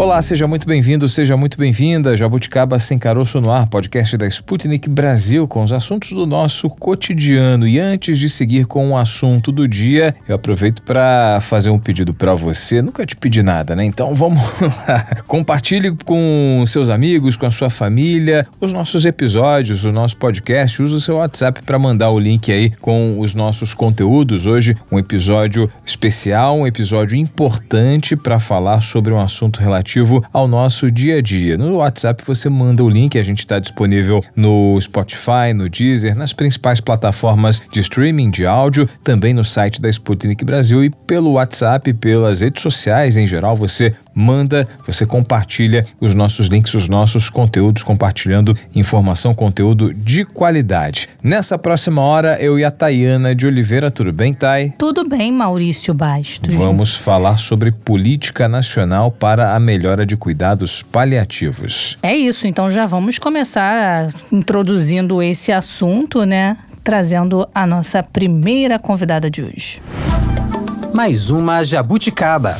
Olá, seja muito bem-vindo, seja muito bem-vinda. Jabuticaba Sem Caroço no Ar, podcast da Sputnik Brasil, com os assuntos do nosso cotidiano. E antes de seguir com o assunto do dia, eu aproveito para fazer um pedido para você. Nunca te pedi nada, né? Então vamos lá. Compartilhe com seus amigos, com a sua família, os nossos episódios, o nosso podcast. Use o seu WhatsApp para mandar o link aí com os nossos conteúdos. Hoje, um episódio especial, um episódio importante para falar sobre um assunto relativo relativo ao nosso dia a dia. No WhatsApp você manda o link, a gente está disponível no Spotify, no Deezer, nas principais plataformas de streaming de áudio, também no site da Sputnik Brasil e pelo WhatsApp, pelas redes sociais em geral, você manda, você compartilha os nossos links, os nossos conteúdos, compartilhando informação, conteúdo de qualidade. Nessa próxima hora, eu e a Tayana de Oliveira, tudo bem, Thay? Tudo bem, Maurício Bastos. Vamos falar sobre política nacional para a melhora de cuidados paliativos. É isso, então já vamos começar introduzindo esse assunto, né? Trazendo a nossa primeira convidada de hoje. Mais uma jabuticaba.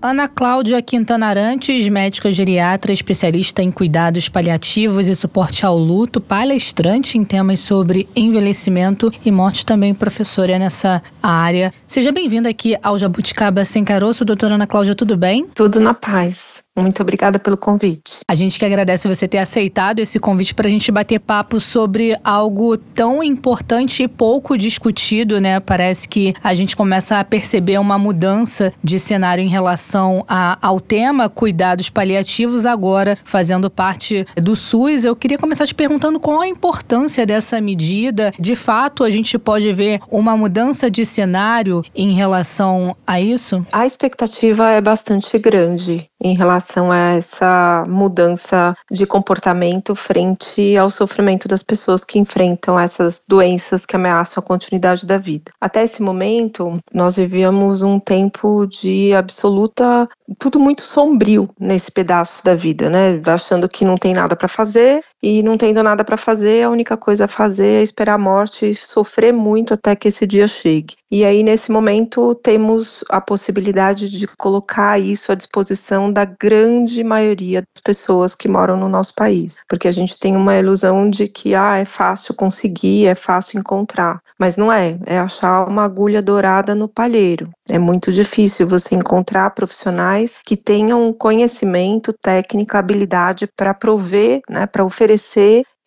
Ana Cláudia Quintana Arantes, médica geriatra, especialista em cuidados paliativos e suporte ao luto, palestrante em temas sobre envelhecimento e morte, também professora nessa área. Seja bem-vinda aqui ao Jabuticaba Sem Caroço. Doutora Ana Cláudia, tudo bem? Tudo na paz. Muito obrigada pelo convite. A gente que agradece você ter aceitado esse convite para a gente bater papo sobre algo tão importante e pouco discutido, né? Parece que a gente começa a perceber uma mudança de cenário em relação a, ao tema cuidados paliativos, agora fazendo parte do SUS. Eu queria começar te perguntando qual a importância dessa medida. De fato, a gente pode ver uma mudança de cenário em relação a isso? A expectativa é bastante grande em relação a essa mudança de comportamento frente ao sofrimento das pessoas que enfrentam essas doenças que ameaçam a continuidade da vida. Até esse momento, nós vivíamos um tempo de absoluta tudo muito sombrio nesse pedaço da vida, né? Achando que não tem nada para fazer e não tendo nada para fazer, a única coisa a fazer é esperar a morte e sofrer muito até que esse dia chegue. E aí, nesse momento, temos a possibilidade de colocar isso à disposição da grande maioria das pessoas que moram no nosso país. Porque a gente tem uma ilusão de que ah, é fácil conseguir, é fácil encontrar. Mas não é, é achar uma agulha dourada no palheiro. É muito difícil você encontrar profissionais que tenham conhecimento, técnica, habilidade para prover, né, para oferecer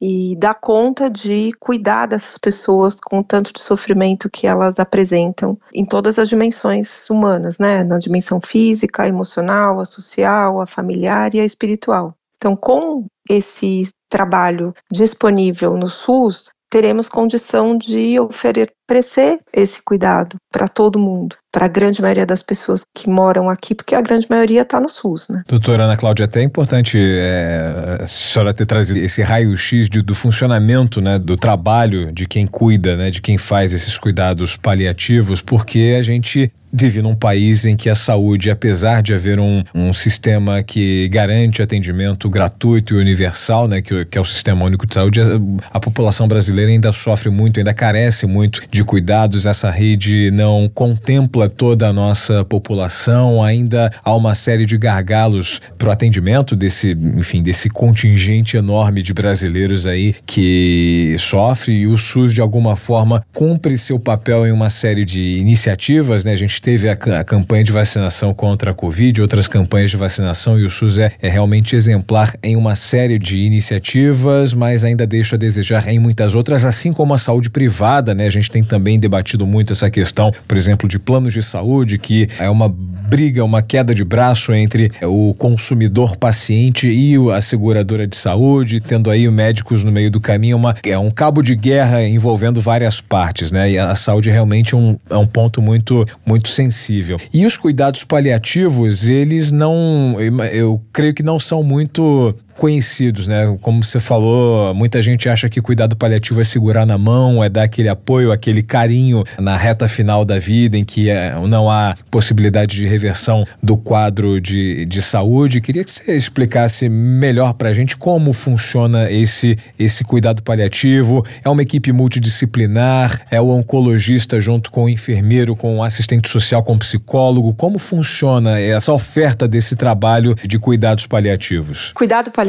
e dar conta de cuidar dessas pessoas com o tanto de sofrimento que elas apresentam em todas as dimensões humanas, né? Na dimensão física, emocional, a social, a familiar e a espiritual. Então, com esse trabalho disponível no SUS, teremos condição de oferecer esse cuidado para todo mundo para a grande maioria das pessoas que moram aqui, porque a grande maioria está no SUS, né? Doutora Ana Cláudia, até é importante é, a senhora ter trazido esse raio-x do funcionamento, né, do trabalho de quem cuida, né, de quem faz esses cuidados paliativos, porque a gente vive num país em que a saúde, apesar de haver um, um sistema que garante atendimento gratuito e universal, né, que, que é o Sistema Único de Saúde, a, a população brasileira ainda sofre muito, ainda carece muito de cuidados, essa rede não contempla toda a nossa população, ainda há uma série de gargalos para o atendimento desse, enfim, desse contingente enorme de brasileiros aí que sofre e o SUS de alguma forma cumpre seu papel em uma série de iniciativas, né? A gente teve a, a campanha de vacinação contra a Covid, outras campanhas de vacinação e o SUS é, é realmente exemplar em uma série de iniciativas, mas ainda deixa a desejar em muitas outras, assim como a saúde privada, né? A gente tem também debatido muito essa questão, por exemplo, de plano planos de saúde, que é uma briga, uma queda de braço entre o consumidor paciente e a seguradora de saúde, tendo aí médicos no meio do caminho, uma, é um cabo de guerra envolvendo várias partes, né? E a saúde realmente é um, é um ponto muito, muito sensível. E os cuidados paliativos, eles não, eu creio que não são muito conhecidos, né? Como você falou, muita gente acha que cuidado paliativo é segurar na mão, é dar aquele apoio, aquele carinho na reta final da vida, em que é, não há possibilidade de reversão do quadro de, de saúde. Queria que você explicasse melhor para a gente como funciona esse, esse cuidado paliativo. É uma equipe multidisciplinar, é o oncologista junto com o enfermeiro, com o assistente social, com o psicólogo. Como funciona essa oferta desse trabalho de cuidados paliativos? Cuidado paliativo,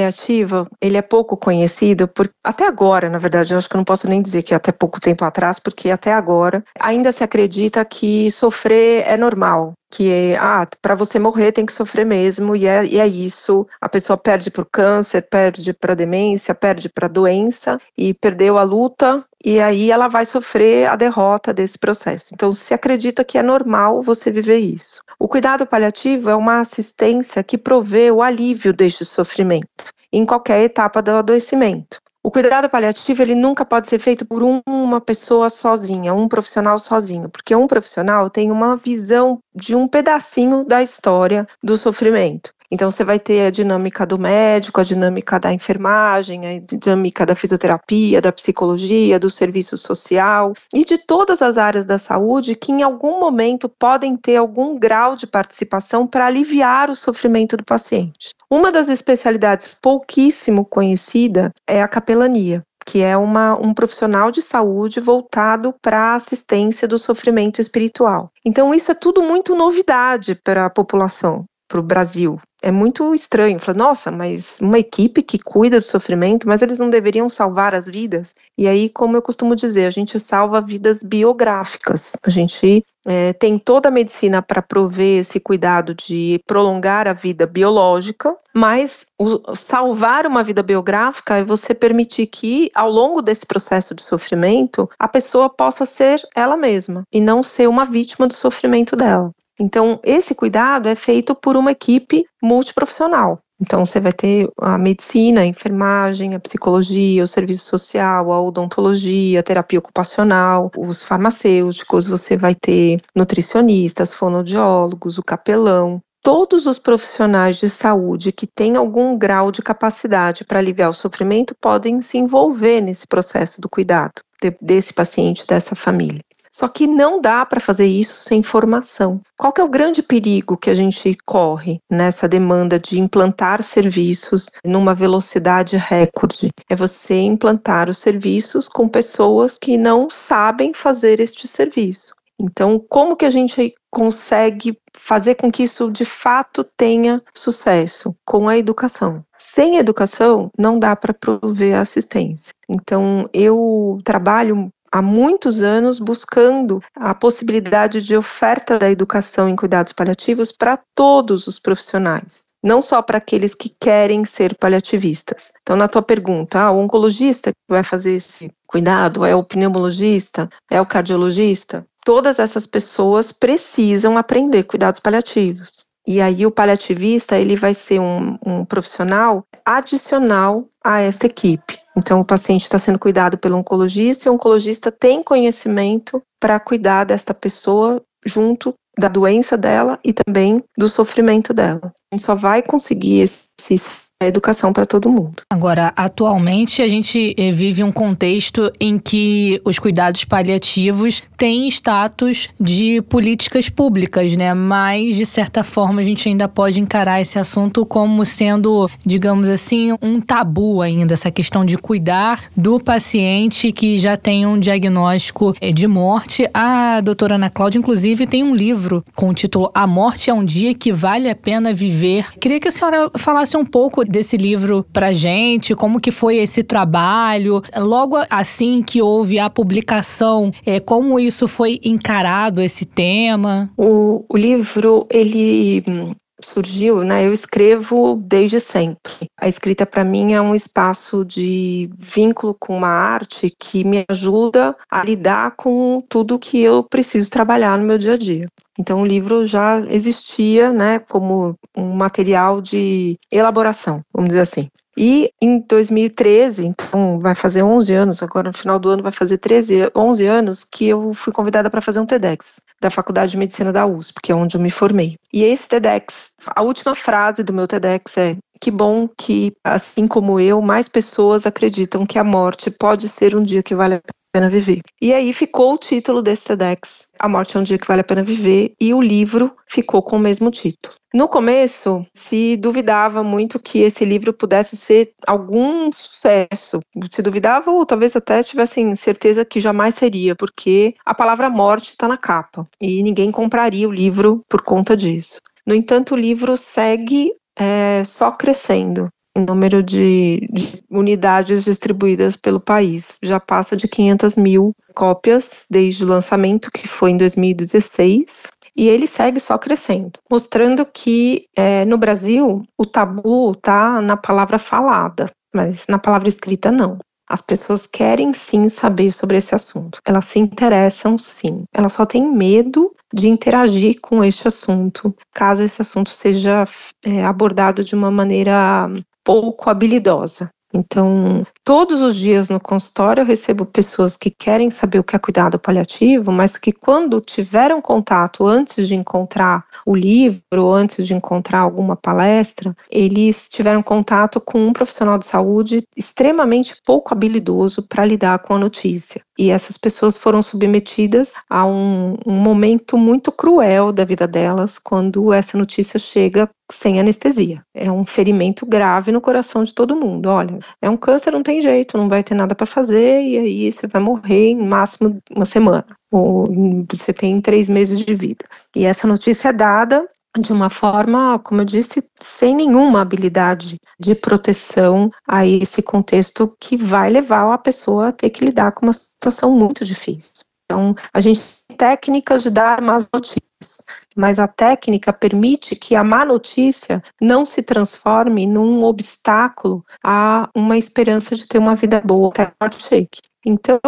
ele é pouco conhecido por até agora, na verdade, eu acho que eu não posso nem dizer que até pouco tempo atrás, porque até agora ainda se acredita que sofrer é normal, que é, ah, para você morrer tem que sofrer mesmo, e é, e é isso. A pessoa perde por câncer, perde para demência, perde para doença, e perdeu a luta, e aí ela vai sofrer a derrota desse processo. Então, se acredita que é normal você viver isso. O cuidado paliativo é uma assistência que provê o alívio deste sofrimento em qualquer etapa do adoecimento. O cuidado paliativo ele nunca pode ser feito por um, uma pessoa sozinha, um profissional sozinho, porque um profissional tem uma visão de um pedacinho da história do sofrimento. Então, você vai ter a dinâmica do médico, a dinâmica da enfermagem, a dinâmica da fisioterapia, da psicologia, do serviço social e de todas as áreas da saúde que, em algum momento, podem ter algum grau de participação para aliviar o sofrimento do paciente. Uma das especialidades pouquíssimo conhecida é a capelania que é uma, um profissional de saúde voltado para a assistência do sofrimento espiritual. Então, isso é tudo muito novidade para a população para o Brasil. É muito estranho. Fala, nossa, mas uma equipe que cuida do sofrimento, mas eles não deveriam salvar as vidas? E aí, como eu costumo dizer, a gente salva vidas biográficas. A gente é, tem toda a medicina para prover esse cuidado de prolongar a vida biológica, mas o, salvar uma vida biográfica é você permitir que, ao longo desse processo de sofrimento, a pessoa possa ser ela mesma e não ser uma vítima do sofrimento dela. Então, esse cuidado é feito por uma equipe multiprofissional. Então, você vai ter a medicina, a enfermagem, a psicologia, o serviço social, a odontologia, a terapia ocupacional, os farmacêuticos, você vai ter nutricionistas, fonoaudiólogos, o capelão. Todos os profissionais de saúde que têm algum grau de capacidade para aliviar o sofrimento podem se envolver nesse processo do cuidado desse paciente, dessa família. Só que não dá para fazer isso sem formação. Qual que é o grande perigo que a gente corre nessa demanda de implantar serviços numa velocidade recorde? É você implantar os serviços com pessoas que não sabem fazer este serviço. Então, como que a gente consegue fazer com que isso de fato tenha sucesso? Com a educação. Sem educação, não dá para prover assistência. Então, eu trabalho há muitos anos buscando a possibilidade de oferta da educação em cuidados paliativos para todos os profissionais. Não só para aqueles que querem ser paliativistas. Então, na tua pergunta, ah, o oncologista que vai fazer esse cuidado, é o pneumologista, é o cardiologista? Todas essas pessoas precisam aprender cuidados paliativos. E aí o paliativista ele vai ser um, um profissional adicional a essa equipe. Então, o paciente está sendo cuidado pelo oncologista e o oncologista tem conhecimento para cuidar desta pessoa junto da doença dela e também do sofrimento dela. A gente só vai conseguir esse a educação para todo mundo. Agora, atualmente a gente eh, vive um contexto em que os cuidados paliativos têm status de políticas públicas, né? Mas de certa forma a gente ainda pode encarar esse assunto como sendo, digamos assim, um tabu ainda essa questão de cuidar do paciente que já tem um diagnóstico eh, de morte. A doutora Ana Cláudia inclusive tem um livro com o título A Morte é um dia que vale a pena viver. Queria que a senhora falasse um pouco desse livro pra gente, como que foi esse trabalho, logo assim que houve a publicação, é, como isso foi encarado, esse tema? O, o livro, ele hum, surgiu, né? Eu escrevo desde sempre. A escrita para mim é um espaço de vínculo com uma arte que me ajuda a lidar com tudo que eu preciso trabalhar no meu dia a dia. Então o livro já existia, né, como um material de elaboração, vamos dizer assim. E em 2013, então vai fazer 11 anos, agora no final do ano vai fazer 13, 11 anos, que eu fui convidada para fazer um TEDx da Faculdade de Medicina da USP, que é onde eu me formei. E esse TEDx, a última frase do meu TEDx é: que bom que, assim como eu, mais pessoas acreditam que a morte pode ser um dia que vale a pena viver. E aí ficou o título desse TEDx, A Morte é um Dia que Vale a Pena Viver, e o livro ficou com o mesmo título. No começo, se duvidava muito que esse livro pudesse ser algum sucesso. Se duvidava, ou talvez até tivessem certeza que jamais seria, porque a palavra morte está na capa e ninguém compraria o livro por conta disso. No entanto, o livro segue é, só crescendo em número de, de, unidades distribuídas pelo país. Já passa de 500 mil cópias desde o lançamento, que foi em 2016 e ele segue só crescendo, mostrando que é, no Brasil o tabu está na palavra falada, mas na palavra escrita não. As pessoas querem sim saber sobre esse assunto, elas se interessam sim, elas só têm medo de interagir com este assunto, caso esse assunto seja é, abordado de uma maneira pouco habilidosa. Então, todos os dias no consultório eu recebo pessoas que querem saber o que é cuidado paliativo, mas que quando tiveram contato antes de encontrar o livro, antes de encontrar alguma palestra, eles tiveram contato com um profissional de saúde extremamente pouco habilidoso para lidar com a notícia. E essas pessoas foram submetidas a um, um momento muito cruel da vida delas quando essa notícia chega sem anestesia. É um ferimento grave no coração de todo mundo. Olha, é um câncer, não tem jeito, não vai ter nada para fazer e aí você vai morrer em máximo uma semana. Ou você tem três meses de vida. E essa notícia é dada de uma forma, como eu disse, sem nenhuma habilidade de proteção a esse contexto que vai levar a pessoa a ter que lidar com uma situação muito difícil. Então, a gente técnicas de dar más notícias, mas a técnica permite que a má notícia não se transforme num obstáculo a uma esperança de ter uma vida boa até a morte. Então,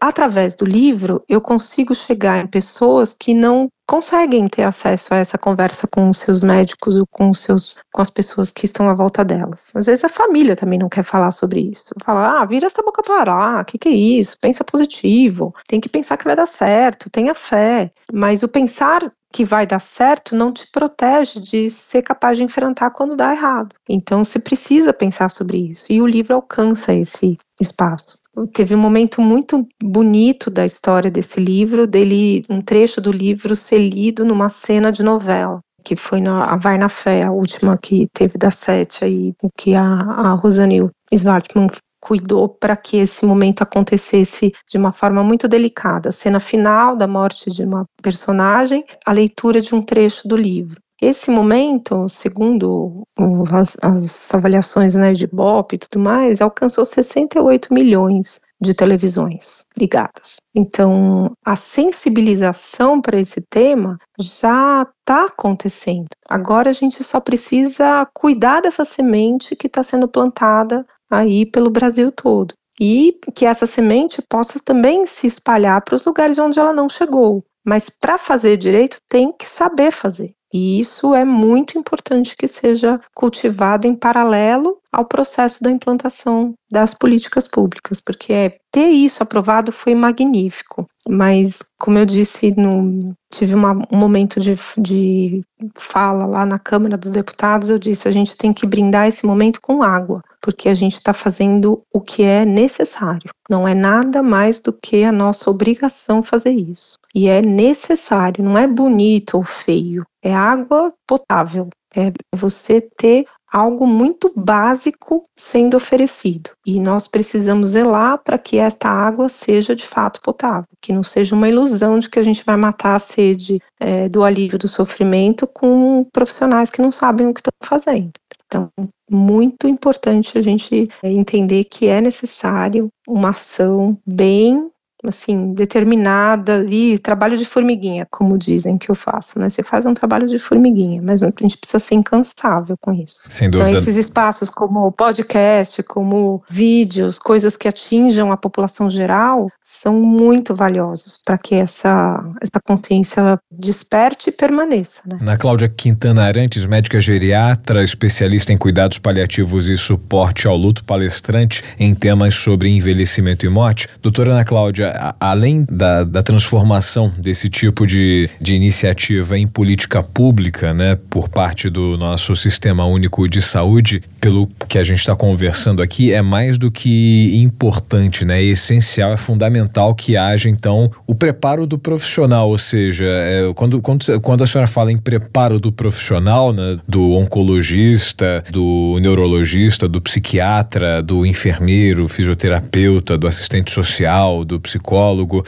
através do livro, eu consigo chegar em pessoas que não conseguem ter acesso a essa conversa com os seus médicos ou com, os seus, com as pessoas que estão à volta delas. Às vezes a família também não quer falar sobre isso. Fala, ah, vira essa boca para lá, o que, que é isso? Pensa positivo, tem que pensar que vai dar certo, tenha fé. Mas o pensar que vai dar certo não te protege de ser capaz de enfrentar quando dá errado. Então você precisa pensar sobre isso. E o livro alcança esse espaço. Teve um momento muito bonito da história desse livro, dele um trecho do livro ser lido numa cena de novela que foi na a Vai na Fé, a última que teve da sete aí, que a, a Rosanil Svartman cuidou para que esse momento acontecesse de uma forma muito delicada. A cena final da morte de uma personagem, a leitura de um trecho do livro. Esse momento, segundo as, as avaliações né, de BOP e tudo mais, alcançou 68 milhões de televisões ligadas. Então, a sensibilização para esse tema já está acontecendo. Agora a gente só precisa cuidar dessa semente que está sendo plantada aí pelo Brasil todo. E que essa semente possa também se espalhar para os lugares onde ela não chegou. Mas para fazer direito, tem que saber fazer. E isso é muito importante que seja cultivado em paralelo ao processo da implantação das políticas públicas, porque ter isso aprovado foi magnífico. Mas, como eu disse, no, tive uma, um momento de, de fala lá na Câmara dos Deputados, eu disse, a gente tem que brindar esse momento com água, porque a gente está fazendo o que é necessário. Não é nada mais do que a nossa obrigação fazer isso. E é necessário, não é bonito ou feio, é água potável. É você ter algo muito básico sendo oferecido. E nós precisamos zelar para que esta água seja de fato potável, que não seja uma ilusão de que a gente vai matar a sede é, do alívio do sofrimento com profissionais que não sabem o que estão fazendo. Então, muito importante a gente é, entender que é necessário uma ação bem assim, determinada ali, trabalho de formiguinha, como dizem que eu faço, né? Você faz um trabalho de formiguinha, mas a gente precisa ser incansável com isso. Sem dúvida. Então, esses espaços como podcast, como vídeos, coisas que atinjam a população geral, são muito valiosos para que essa, essa consciência desperte e permaneça, né? Na Cláudia Quintana Arantes, médica geriatra, especialista em cuidados paliativos e suporte ao luto, palestrante em temas sobre envelhecimento e morte. Doutora Ana Cláudia, além da, da transformação desse tipo de, de iniciativa em política pública, né, por parte do nosso Sistema Único de Saúde, pelo que a gente está conversando aqui, é mais do que importante, né, é essencial, é fundamental que haja, então, o preparo do profissional, ou seja, é, quando, quando, quando a senhora fala em preparo do profissional, né, do oncologista, do neurologista, do psiquiatra, do enfermeiro, fisioterapeuta, do assistente social, do psicólogo,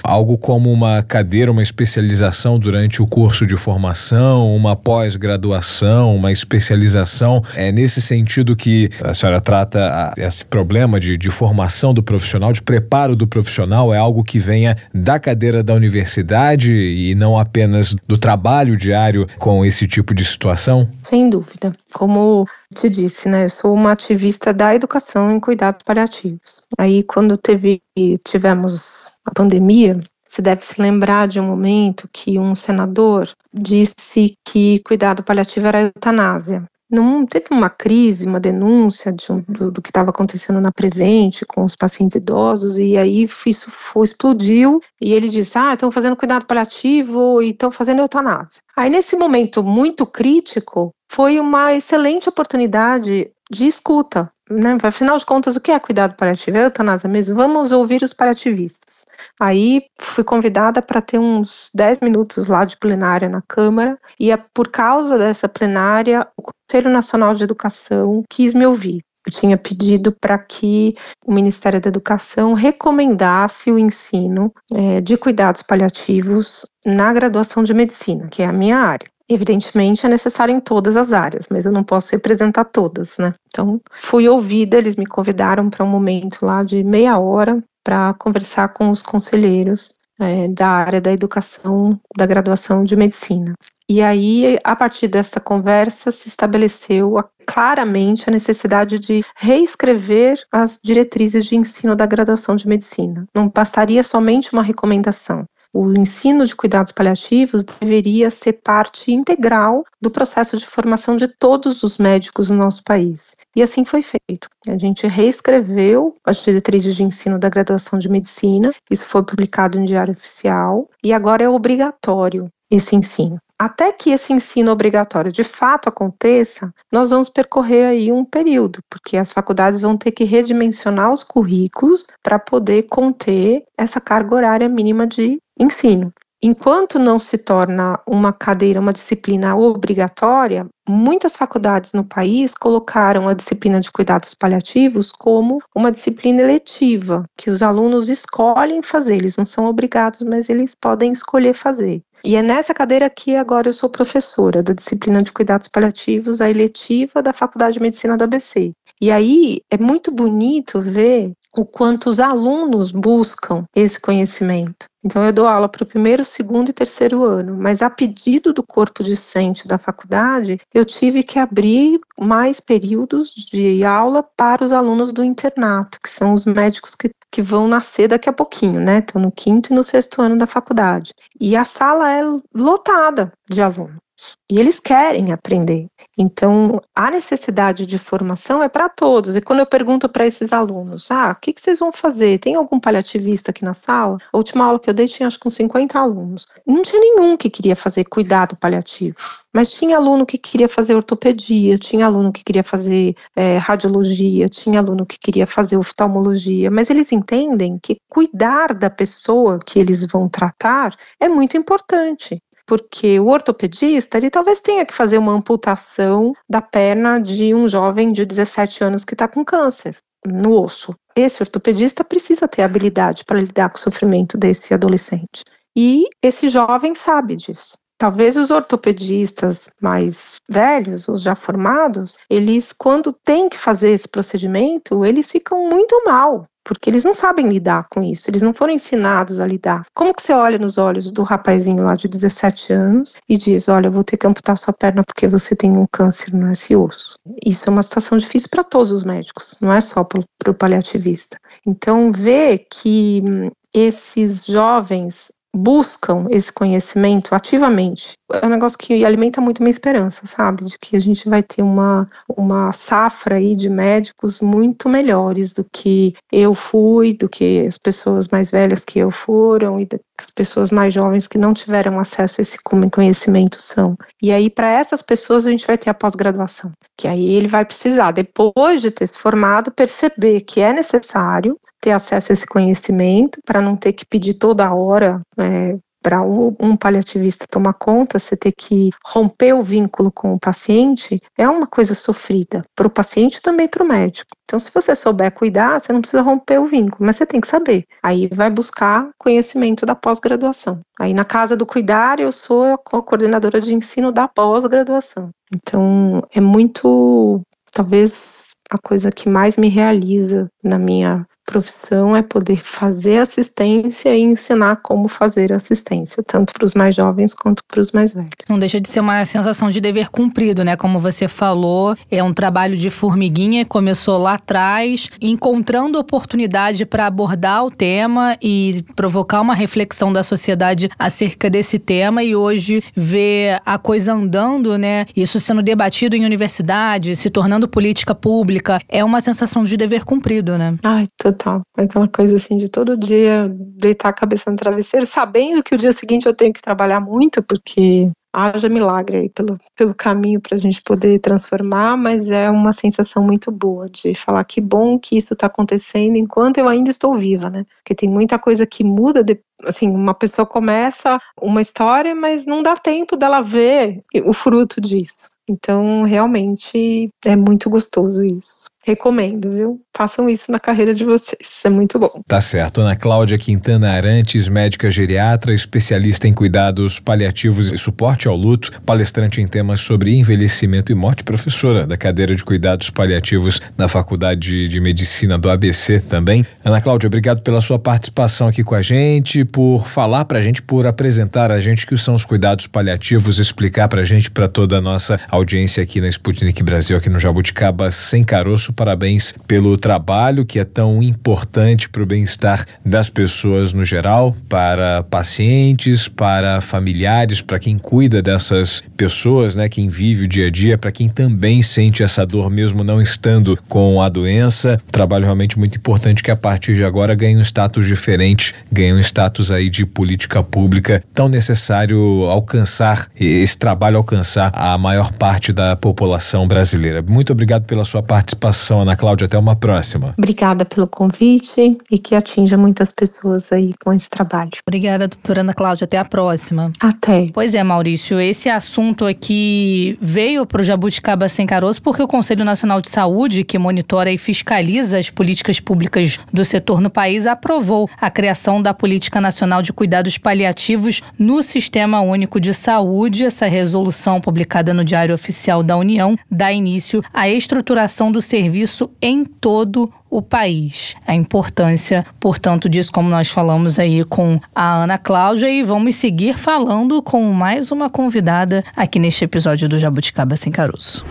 algo como uma cadeira, uma especialização durante o curso de formação, uma pós-graduação, uma especialização. É nesse sentido que a senhora trata esse problema de, de formação do profissional, de preparo do profissional, é algo que venha da cadeira da universidade e não apenas do trabalho diário com esse tipo de situação? Sem dúvida. Como te disse, né? Eu sou uma ativista da educação em cuidados paliativos. Aí, quando teve, tivemos a pandemia, você deve se lembrar de um momento que um senador disse que cuidado paliativo era eutanásia não teve uma crise, uma denúncia de um, do, do, que estava acontecendo na Prevente com os pacientes idosos, e aí isso foi, explodiu, e ele disse, ah, estão fazendo cuidado paliativo e estão fazendo eutanásia. Aí nesse momento muito crítico, foi uma excelente oportunidade de escuta, né? Afinal de contas, o que é cuidado paliativo? É eutanásia mesmo? Vamos ouvir os paliativistas. Aí fui convidada para ter uns 10 minutos lá de plenária na Câmara, e é por causa dessa plenária, o Conselho Nacional de Educação quis me ouvir. Eu tinha pedido para que o Ministério da Educação recomendasse o ensino é, de cuidados paliativos na graduação de medicina, que é a minha área. Evidentemente é necessário em todas as áreas, mas eu não posso representar todas, né? Então, fui ouvida, eles me convidaram para um momento lá de meia hora para conversar com os conselheiros é, da área da educação, da graduação de medicina. E aí, a partir dessa conversa, se estabeleceu claramente a necessidade de reescrever as diretrizes de ensino da graduação de medicina. Não bastaria somente uma recomendação o ensino de cuidados paliativos deveria ser parte integral do processo de formação de todos os médicos no nosso país. E assim foi feito. A gente reescreveu as diretrizes de ensino da graduação de medicina, isso foi publicado em Diário Oficial, e agora é obrigatório esse ensino. Até que esse ensino obrigatório de fato aconteça, nós vamos percorrer aí um período, porque as faculdades vão ter que redimensionar os currículos para poder conter essa carga horária mínima de ensino. Enquanto não se torna uma cadeira, uma disciplina obrigatória, muitas faculdades no país colocaram a disciplina de cuidados paliativos como uma disciplina eletiva, que os alunos escolhem fazer, eles não são obrigados, mas eles podem escolher fazer. E é nessa cadeira que agora eu sou professora da disciplina de cuidados paliativos, a eletiva da Faculdade de Medicina do ABC. E aí é muito bonito ver o quanto os alunos buscam esse conhecimento. Então, eu dou aula para o primeiro, segundo e terceiro ano, mas a pedido do corpo discente da faculdade, eu tive que abrir mais períodos de aula para os alunos do internato, que são os médicos que, que vão nascer daqui a pouquinho, né? Estão no quinto e no sexto ano da faculdade. E a sala é lotada de alunos. E eles querem aprender. Então, a necessidade de formação é para todos. E quando eu pergunto para esses alunos, ah, o que, que, vocês vão fazer? Tem algum paliativista aqui na sala? A última aula que eu dei tinha acho que uns 50 alunos. Não tinha nenhum que queria fazer cuidado paliativo. Mas tinha aluno que queria fazer ortopedia, tinha aluno que queria fazer é, radiologia, tinha aluno que queria fazer oftalmologia, mas eles entendem que cuidar da pessoa que eles vão tratar é muito importante porque o ortopedista ele talvez tenha que fazer uma amputação da perna de um jovem de 17 anos que está com câncer no osso. Esse ortopedista precisa ter habilidade para lidar com o sofrimento desse adolescente. E esse jovem sabe disso. Talvez os ortopedistas mais velhos, os já formados, eles, quando têm que fazer esse procedimento, eles ficam muito mal, porque eles não sabem lidar com isso, eles não foram ensinados a lidar. Como que você olha nos olhos do rapazinho lá de 17 anos e diz, olha, eu vou ter que amputar sua perna porque você tem um câncer nesse osso? Isso é uma situação difícil para todos os médicos, não é só para o paliativista. Então, ver que hum, esses jovens buscam esse conhecimento ativamente, é um negócio que alimenta muito minha esperança, sabe? De que a gente vai ter uma, uma safra aí de médicos muito melhores do que eu fui, do que as pessoas mais velhas que eu foram e as pessoas mais jovens que não tiveram acesso a esse conhecimento são. E aí, para essas pessoas, a gente vai ter a pós-graduação, que aí ele vai precisar, depois de ter se formado, perceber que é necessário ter acesso a esse conhecimento, para não ter que pedir toda hora é, para um, paliativista tomar conta, você ter que romper o vínculo com o paciente, é uma coisa sofrida para o paciente e também para o médico. Então, se você souber cuidar, você não precisa romper o vínculo, mas você tem que saber. Aí vai buscar conhecimento da pós-graduação. Aí na casa do cuidar, eu sou a coordenadora de ensino da pós-graduação. Então, é muito, talvez a coisa que mais me realiza na minha profissão é poder fazer assistência e ensinar como fazer assistência, tanto para os mais jovens quanto para os mais velhos. Não deixa de ser uma sensação de dever cumprido, né? Como você falou, é um trabalho de formiguinha, começou lá atrás, encontrando oportunidade para abordar o tema e provocar uma reflexão da sociedade acerca desse tema e hoje ver a coisa andando, né? Isso sendo debatido em universidade, se tornando política pública, é uma sensação de dever cumprido, né? Ai, total total. Aquela coisa assim de todo dia deitar a cabeça no travesseiro, sabendo que o dia seguinte eu tenho que trabalhar muito, porque haja milagre aí pelo, pelo caminho para a gente poder transformar, mas é uma sensação muito boa de falar que bom que isso está acontecendo enquanto eu ainda estou viva, né? Porque tem muita coisa que muda, assim, uma pessoa começa uma história, mas não dá tempo dela ver o fruto disso. Então, realmente é muito gostoso isso. Recomendo, viu? Façam isso na carreira de vocês, isso é muito bom. Tá certo. Ana Cláudia Quintana Arantes, médica geriatra, especialista em cuidados paliativos e suporte ao luto, palestrante em temas sobre envelhecimento e morte, professora da cadeira de cuidados paliativos na Faculdade de Medicina do ABC também. Ana Cláudia, obrigado pela sua participação aqui com a gente, por falar pra gente, por apresentar a gente que são os cuidados paliativos, explicar pra gente, para toda a nossa audiência aqui na Sputnik Brasil, aqui no Jabuticaba, sem caroço parabéns pelo trabalho que é tão importante para o bem-estar das pessoas no geral, para pacientes, para familiares, para quem cuida dessas pessoas, né, quem vive o dia a dia, para quem também sente essa dor mesmo não estando com a doença. Trabalho realmente muito importante que a partir de agora ganhe um status diferente, ganhe um status aí de política pública tão necessário alcançar esse trabalho alcançar a maior parte da população brasileira. Muito obrigado pela sua participação participação, Ana Cláudia. Até uma próxima. Obrigada pelo convite e que atinja muitas pessoas aí com esse trabalho. Obrigada, doutora Ana Cláudia. Até a próxima. Até. Pois é, Maurício, esse assunto aqui veio para o Jabuticaba Sem Caroço porque o Conselho Nacional de Saúde, que monitora e fiscaliza as políticas públicas do setor no país, aprovou a criação da Política Nacional de Cuidados Paliativos no Sistema Único de Saúde. Essa resolução, publicada no Diário Oficial da União, dá início à estruturação do serviço serviço em todo o país. A importância, portanto, disso, como nós falamos aí com a Ana Cláudia, e vamos seguir falando com mais uma convidada aqui neste episódio do Jabuticaba Sem Caroço.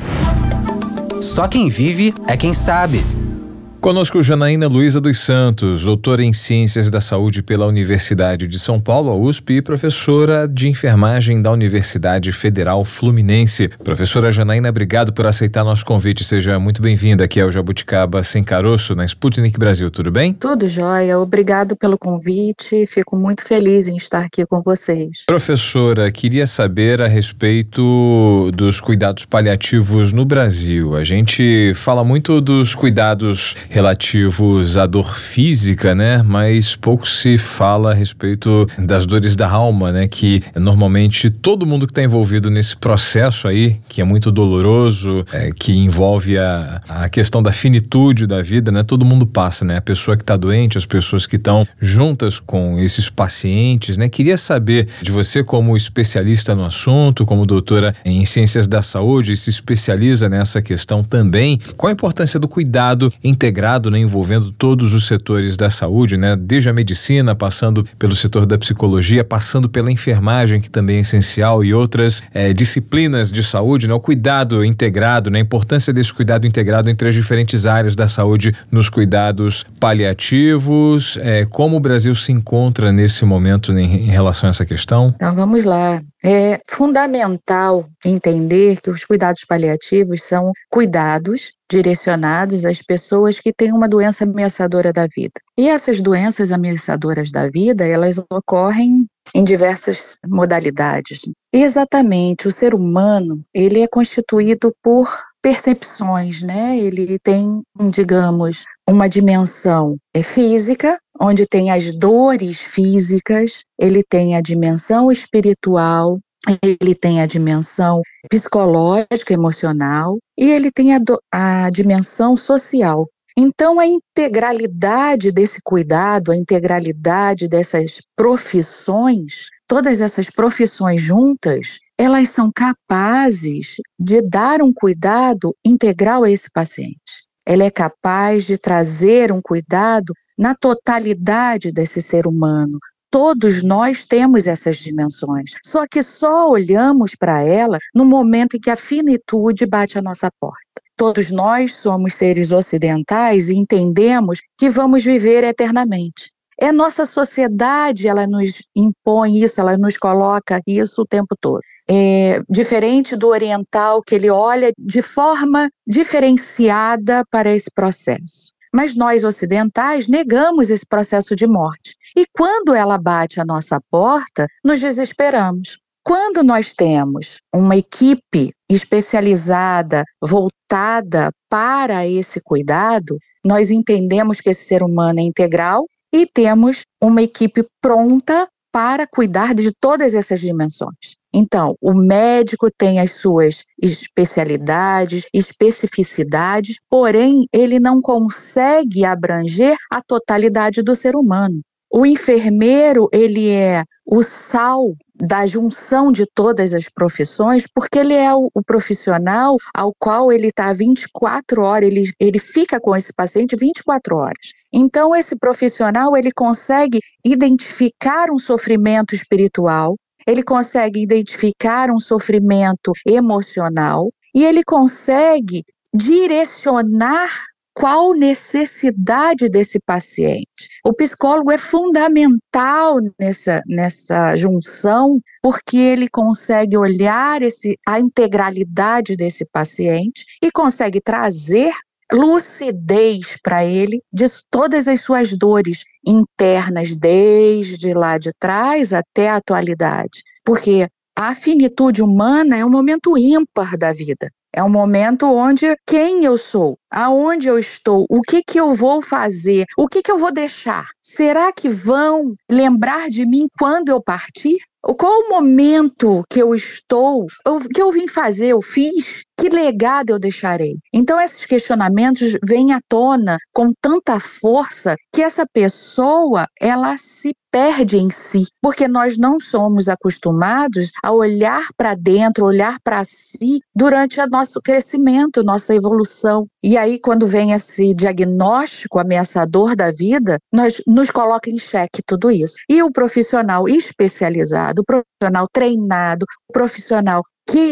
Só quem vive é quem sabe. Conosco Janaína Luiza dos Santos, doutora em Ciências da Saúde pela Universidade de São Paulo, a USP, e professora de enfermagem da Universidade Federal Fluminense. Professora Janaína, obrigado por aceitar nosso convite. Seja muito bem-vinda aqui ao Jabuticaba Sem Caroço, na Sputnik Brasil. Tudo bem? Tudo jóia. Obrigado pelo convite. Fico muito feliz em estar aqui com vocês. Professora, queria saber a respeito dos cuidados paliativos no Brasil. A gente fala muito dos cuidados relativos à dor física, né? Mas pouco se fala a respeito das dores da alma, né? Que normalmente todo mundo que está envolvido nesse processo aí, que é muito doloroso, é, que envolve a, a questão da finitude da vida, né? Todo mundo passa, né? A pessoa que está doente, as pessoas que estão juntas com esses pacientes, né? Queria saber de você como especialista no assunto, como doutora em ciências da saúde, se especializa nessa questão também, qual a importância do cuidado integrado, né? Envolvendo todos os setores da saúde, né? Desde a medicina, passando pelo setor da psicologia, passando pela enfermagem, que também é essencial, e outras é, disciplinas de saúde, né? O cuidado integrado, né? A importância desse cuidado integrado entre as diferentes áreas da saúde nos cuidados paliativos, é, como o Brasil se encontra nesse momento em, em relação a essa questão? Então vamos lá. É fundamental entender que os cuidados paliativos são cuidados direcionados às pessoas que têm uma doença ameaçadora da vida. E essas doenças ameaçadoras da vida, elas ocorrem em diversas modalidades. E exatamente, o ser humano, ele é constituído por percepções, né? Ele tem, digamos, uma dimensão física, onde tem as dores físicas, ele tem a dimensão espiritual, ele tem a dimensão psicológica, emocional, e ele tem a, do, a dimensão social. Então, a integralidade desse cuidado, a integralidade dessas profissões, todas essas profissões juntas, elas são capazes de dar um cuidado integral a esse paciente. Ela é capaz de trazer um cuidado na totalidade desse ser humano. Todos nós temos essas dimensões, só que só olhamos para ela no momento em que a finitude bate à nossa porta. Todos nós somos seres ocidentais e entendemos que vamos viver eternamente. É nossa sociedade, ela nos impõe isso, ela nos coloca isso o tempo todo. É, diferente do oriental, que ele olha de forma diferenciada para esse processo. Mas nós ocidentais negamos esse processo de morte. E quando ela bate à nossa porta, nos desesperamos. Quando nós temos uma equipe especializada, voltada para esse cuidado, nós entendemos que esse ser humano é integral e temos uma equipe pronta para cuidar de todas essas dimensões. Então, o médico tem as suas especialidades, especificidades, porém, ele não consegue abranger a totalidade do ser humano. O enfermeiro, ele é o sal da junção de todas as profissões, porque ele é o, o profissional ao qual ele está 24 horas, ele, ele fica com esse paciente 24 horas. Então, esse profissional, ele consegue identificar um sofrimento espiritual, ele consegue identificar um sofrimento emocional e ele consegue direcionar qual necessidade desse paciente. O psicólogo é fundamental nessa, nessa junção, porque ele consegue olhar esse, a integralidade desse paciente e consegue trazer lucidez para ele de todas as suas dores internas, desde lá de trás até a atualidade. Porque a finitude humana é um momento ímpar da vida. É um momento onde quem eu sou, aonde eu estou, o que que eu vou fazer, o que que eu vou deixar. Será que vão lembrar de mim quando eu partir? Qual o momento que eu estou, o que eu vim fazer, eu fiz, que legado eu deixarei? Então, esses questionamentos vêm à tona com tanta força que essa pessoa, ela se perde em si, porque nós não somos acostumados a olhar para dentro, olhar para si durante o nosso crescimento, nossa evolução. E aí, quando vem esse diagnóstico ameaçador da vida, nós nos coloca em xeque tudo isso. E o profissional especializado, o profissional treinado, o profissional que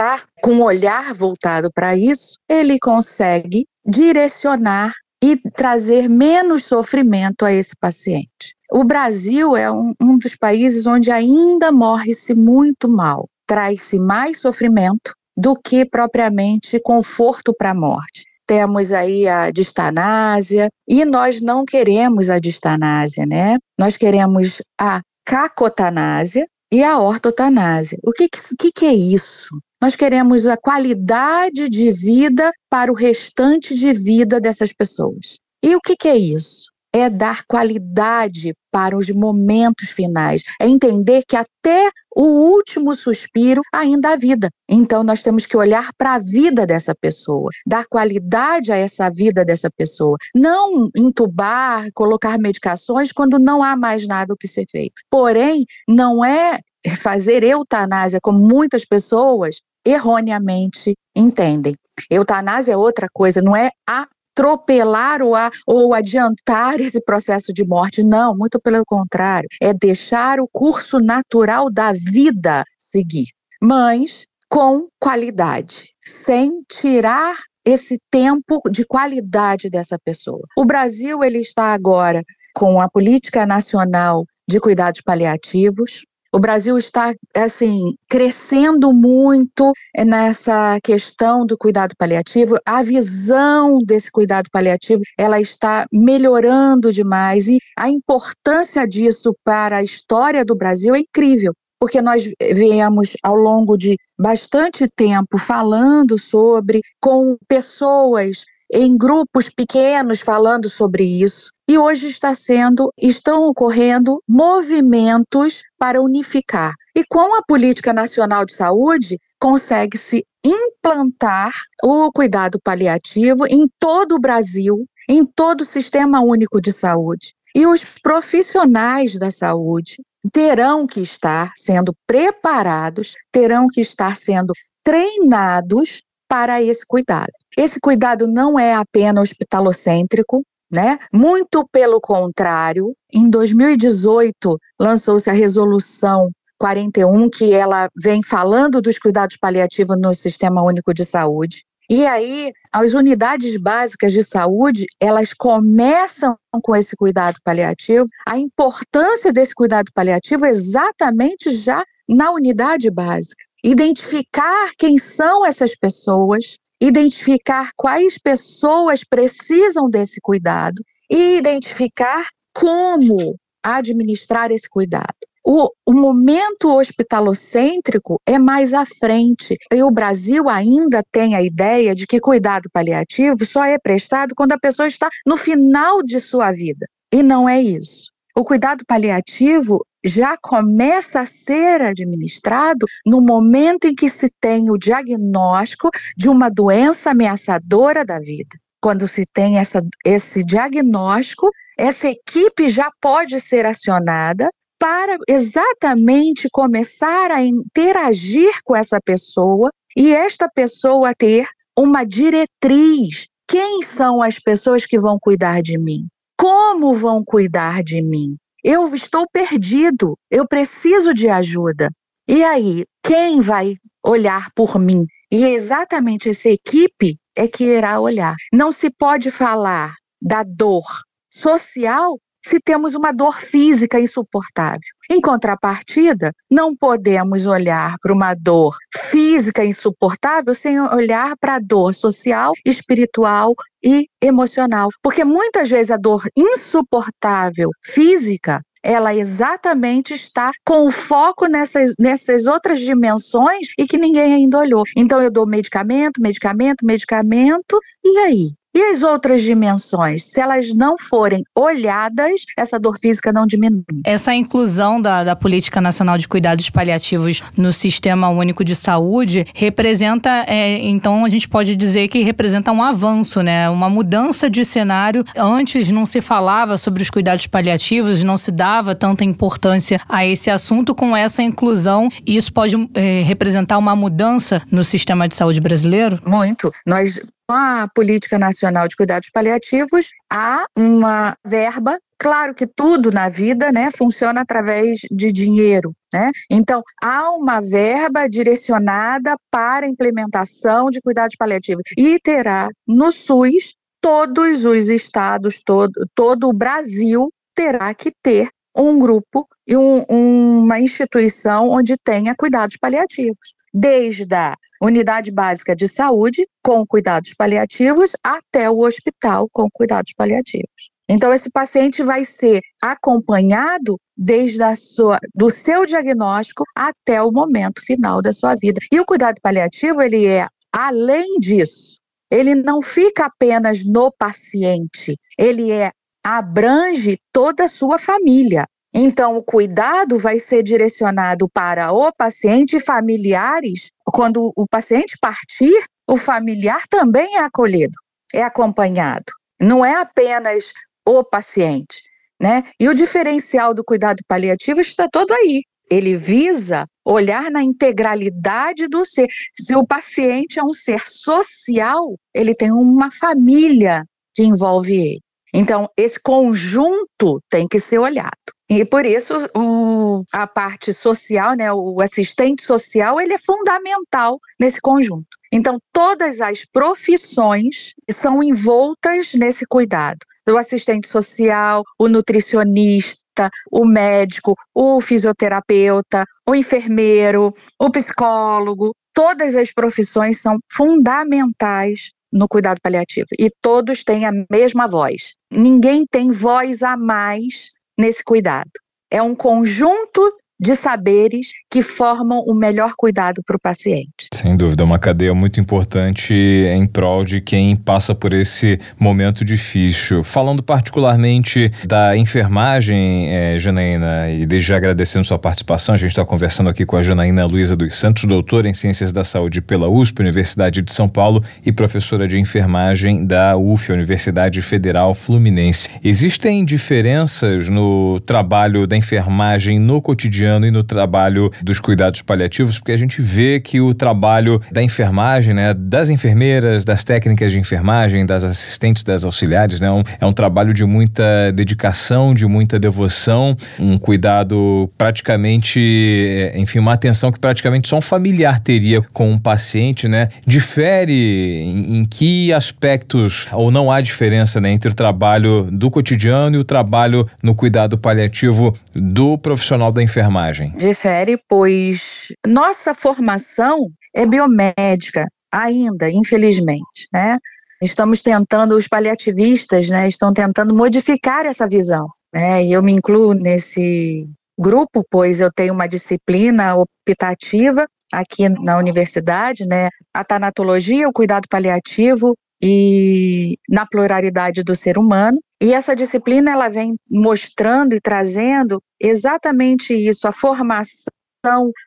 está com o olhar voltado para isso, ele consegue direcionar e trazer menos sofrimento a esse paciente. O Brasil é um, um dos países onde ainda morre-se muito mal, traz-se mais sofrimento do que propriamente conforto para a morte. Temos aí a distanásia e nós não queremos a distanásia, né? Nós queremos a cacotanásia e a ortotanásia. O que, que, que é isso? Nós queremos a qualidade de vida para o restante de vida dessas pessoas. E o que, que é isso? é dar qualidade para os momentos finais, é entender que até o último suspiro ainda há vida. Então nós temos que olhar para a vida dessa pessoa, dar qualidade a essa vida dessa pessoa, não entubar, colocar medicações quando não há mais nada o que ser feito. Porém, não é fazer eutanásia como muitas pessoas erroneamente entendem. Eutanásia é outra coisa, não é atropelar ou, a, ou adiantar esse processo de morte. Não, muito pelo contrário. É deixar o curso natural da vida seguir. Mas com qualidade, sem tirar esse tempo de qualidade dessa pessoa. O Brasil ele está agora com a política nacional de cuidados paliativos, o Brasil está assim crescendo muito nessa questão do cuidado paliativo. A visão desse cuidado paliativo, ela está melhorando demais e a importância disso para a história do Brasil é incrível porque nós viemos ao longo de bastante tempo falando sobre, com pessoas em grupos pequenos falando sobre isso. E hoje está sendo, estão ocorrendo movimentos para unificar. E com a Política Nacional de Saúde, consegue-se implantar o cuidado paliativo em todo o Brasil, em todo o Sistema Único de Saúde. E os profissionais da saúde terão que estar sendo preparados, terão que estar sendo treinados para esse cuidado. Esse cuidado não é apenas hospitalocêntrico, né? Muito pelo contrário, em 2018 lançou-se a resolução 41, que ela vem falando dos cuidados paliativos no Sistema Único de Saúde. E aí, as unidades básicas de saúde, elas começam com esse cuidado paliativo. A importância desse cuidado paliativo é exatamente já na unidade básica. Identificar quem são essas pessoas, identificar quais pessoas precisam desse cuidado e identificar como administrar esse cuidado. O, o, momento hospitalocêntrico é mais à frente. E o Brasil ainda tem a ideia de que cuidado paliativo só é prestado quando a pessoa está no final de sua vida. E não é isso. O cuidado paliativo já começa a ser administrado no momento em que se tem o diagnóstico de uma doença ameaçadora da vida. Quando se tem essa, esse diagnóstico, essa equipe já pode ser acionada para exatamente começar a interagir com essa pessoa e esta pessoa ter uma diretriz. Quem são as pessoas que vão cuidar de mim? Como vão cuidar de mim? Eu estou perdido, eu preciso de ajuda. E aí, quem vai olhar por mim? E exatamente essa equipe é que irá olhar. Não se pode falar da dor social se temos uma dor física insuportável. Em contrapartida, não podemos olhar para uma dor física insuportável sem olhar para a dor social, espiritual e emocional. Porque muitas vezes a dor insuportável física ela exatamente está com o foco nessas, nessas outras dimensões e que ninguém ainda olhou. Então eu dou medicamento, medicamento, medicamento, e aí? E as outras dimensões? Se elas não forem olhadas, essa dor física não diminui. Essa inclusão da, da Política Nacional de Cuidados Paliativos no Sistema Único de Saúde representa, é, então a gente pode dizer que representa um avanço, né? Uma mudança de cenário. Antes não se falava sobre os cuidados paliativos, não se dava tanta importância a esse assunto. Com essa inclusão, isso pode é, representar uma mudança no sistema de saúde brasileiro? Muito. Nós a Política Nacional de Cuidados Paliativos, há uma verba Claro que tudo na vida né, funciona através de dinheiro. Né? Então, há uma verba direcionada para a implementação de cuidados paliativos. E terá no SUS, todos os estados, todo, todo o Brasil terá que ter um grupo e um, uma instituição onde tenha cuidados paliativos desde a unidade básica de saúde com cuidados paliativos até o hospital com cuidados paliativos. Então, esse paciente vai ser acompanhado desde a sua, do seu diagnóstico até o momento final da sua vida. E o cuidado paliativo, ele é além disso. Ele não fica apenas no paciente, ele é abrange toda a sua família. Então, o cuidado vai ser direcionado para o paciente e familiares. Quando o paciente partir, o familiar também é acolhido, é acompanhado. Não é apenas o paciente, né? E o diferencial do cuidado paliativo está todo aí. Ele visa olhar na integralidade do ser. Se o paciente é um ser social, ele tem uma família que envolve ele. Então, esse conjunto tem que ser olhado. E por isso a parte social, né, o assistente social, ele é fundamental nesse conjunto. Então, todas as profissões são envoltas nesse cuidado. O assistente social, o nutricionista, o médico, o fisioterapeuta, o enfermeiro, o psicólogo, todas as profissões são fundamentais no cuidado paliativo e todos têm a mesma voz. Ninguém tem voz a mais nesse cuidado. É um conjunto de saberes que formam o melhor cuidado para o paciente. Sem dúvida, uma cadeia muito importante em prol de quem passa por esse momento difícil. Falando particularmente da enfermagem, é, Janaína, e desde já agradecendo sua participação, a gente está conversando aqui com a Janaína Luiza dos Santos, doutora em Ciências da Saúde pela USP, Universidade de São Paulo, e professora de enfermagem da UF, Universidade Federal Fluminense. Existem diferenças no trabalho da enfermagem no cotidiano e no trabalho dos cuidados paliativos, porque a gente vê que o trabalho da enfermagem, né, das enfermeiras, das técnicas de enfermagem, das assistentes, das auxiliares, né, é um, é um trabalho de muita dedicação, de muita devoção, um cuidado praticamente, é, enfim, uma atenção que praticamente só um familiar teria com um paciente, né? Difere em, em que aspectos ou não há diferença né, entre o trabalho do cotidiano e o trabalho no cuidado paliativo do profissional da enfermagem? Enfermagem? Difere, pois nossa formação é biomédica ainda, infelizmente, né? Estamos tentando, os paliativistas, né, estão tentando modificar essa visão, né? E eu me incluo nesse grupo, pois eu tenho uma disciplina optativa aqui na universidade, né? A tanatologia, o cuidado paliativo e na pluralidade do ser humano. E essa disciplina ela vem mostrando e trazendo exatamente isso, a formação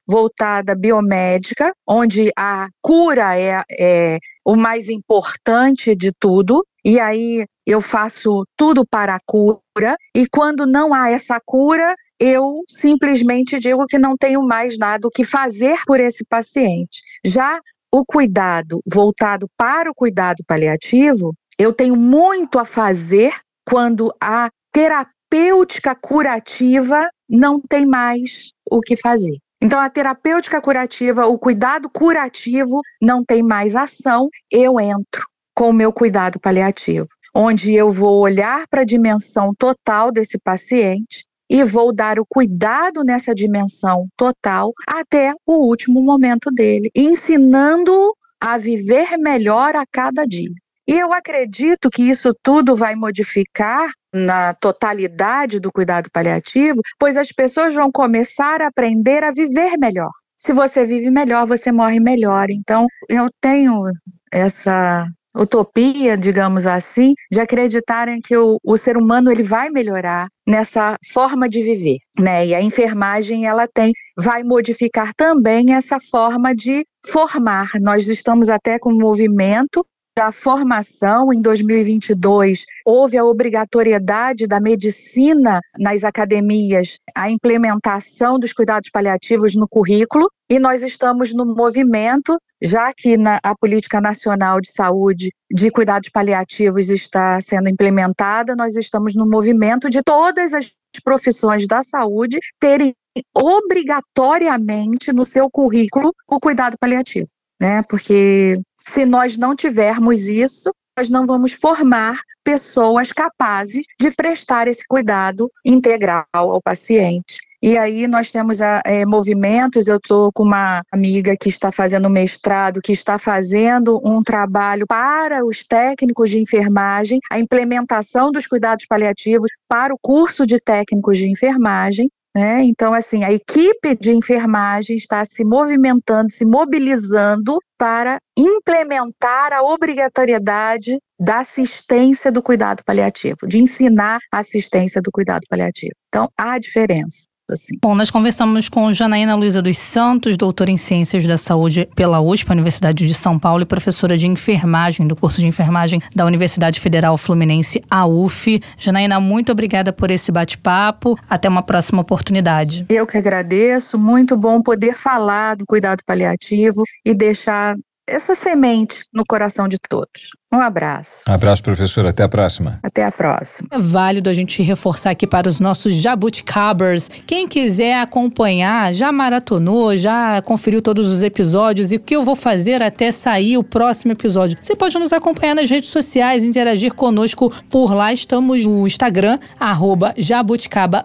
voltada biomédica, onde a cura é, é o mais importante de tudo, e aí eu faço tudo para a cura, e quando não há essa cura, eu simplesmente digo que não tenho mais nada o que fazer por esse paciente. Já o cuidado voltado para o cuidado paliativo, eu tenho muito a fazer quando a terapêutica curativa não tem mais o que fazer. Então, a terapêutica curativa, o cuidado curativo não tem mais ação, eu entro com o meu cuidado paliativo, onde eu vou olhar para a dimensão total desse paciente e vou dar o cuidado nessa dimensão total até o último momento dele, ensinando a viver melhor a cada dia. E eu acredito que isso tudo vai modificar na totalidade do cuidado paliativo, pois as pessoas vão começar a aprender a viver melhor. Se você vive melhor, você morre melhor. Então, eu tenho essa utopia, digamos assim, de acreditarem que o, o ser humano ele vai melhorar nessa forma de viver, né? E a enfermagem ela tem vai modificar também essa forma de formar. Nós estamos até com um movimento da formação em 2022 houve a obrigatoriedade da medicina nas academias, a implementação dos cuidados paliativos no currículo e nós estamos no movimento, já que na, a política nacional de saúde de cuidados paliativos está sendo implementada, nós estamos no movimento de todas as profissões da saúde terem obrigatoriamente no seu currículo o cuidado paliativo, né? Porque se nós não tivermos isso, nós não vamos formar pessoas capazes de prestar esse cuidado integral ao paciente E aí nós temos é, movimentos, eu estou com uma amiga que está fazendo mestrado, que está fazendo um trabalho para os técnicos de enfermagem, a implementação dos cuidados paliativos para o curso de técnicos de enfermagem. Né? Então, assim, a equipe de enfermagem está se movimentando, se mobilizando para implementar a obrigatoriedade da assistência do cuidado paliativo, de ensinar a assistência do cuidado paliativo. Então, há diferença. Assim. Bom, nós conversamos com Janaína Luiza dos Santos, doutora em Ciências da Saúde pela USP, Universidade de São Paulo, e professora de enfermagem do curso de enfermagem da Universidade Federal Fluminense, a UF. Janaína, muito obrigada por esse bate-papo. Até uma próxima oportunidade. Eu que agradeço. Muito bom poder falar do cuidado paliativo e deixar essa semente no coração de todos. Um abraço. Abraço, professor. Até a próxima. Até a próxima. É válido a gente reforçar aqui para os nossos jabuticabers. Quem quiser acompanhar, já maratonou, já conferiu todos os episódios e o que eu vou fazer até sair o próximo episódio. Você pode nos acompanhar nas redes sociais, interagir conosco por lá. Estamos no Instagram, arroba jabuticaba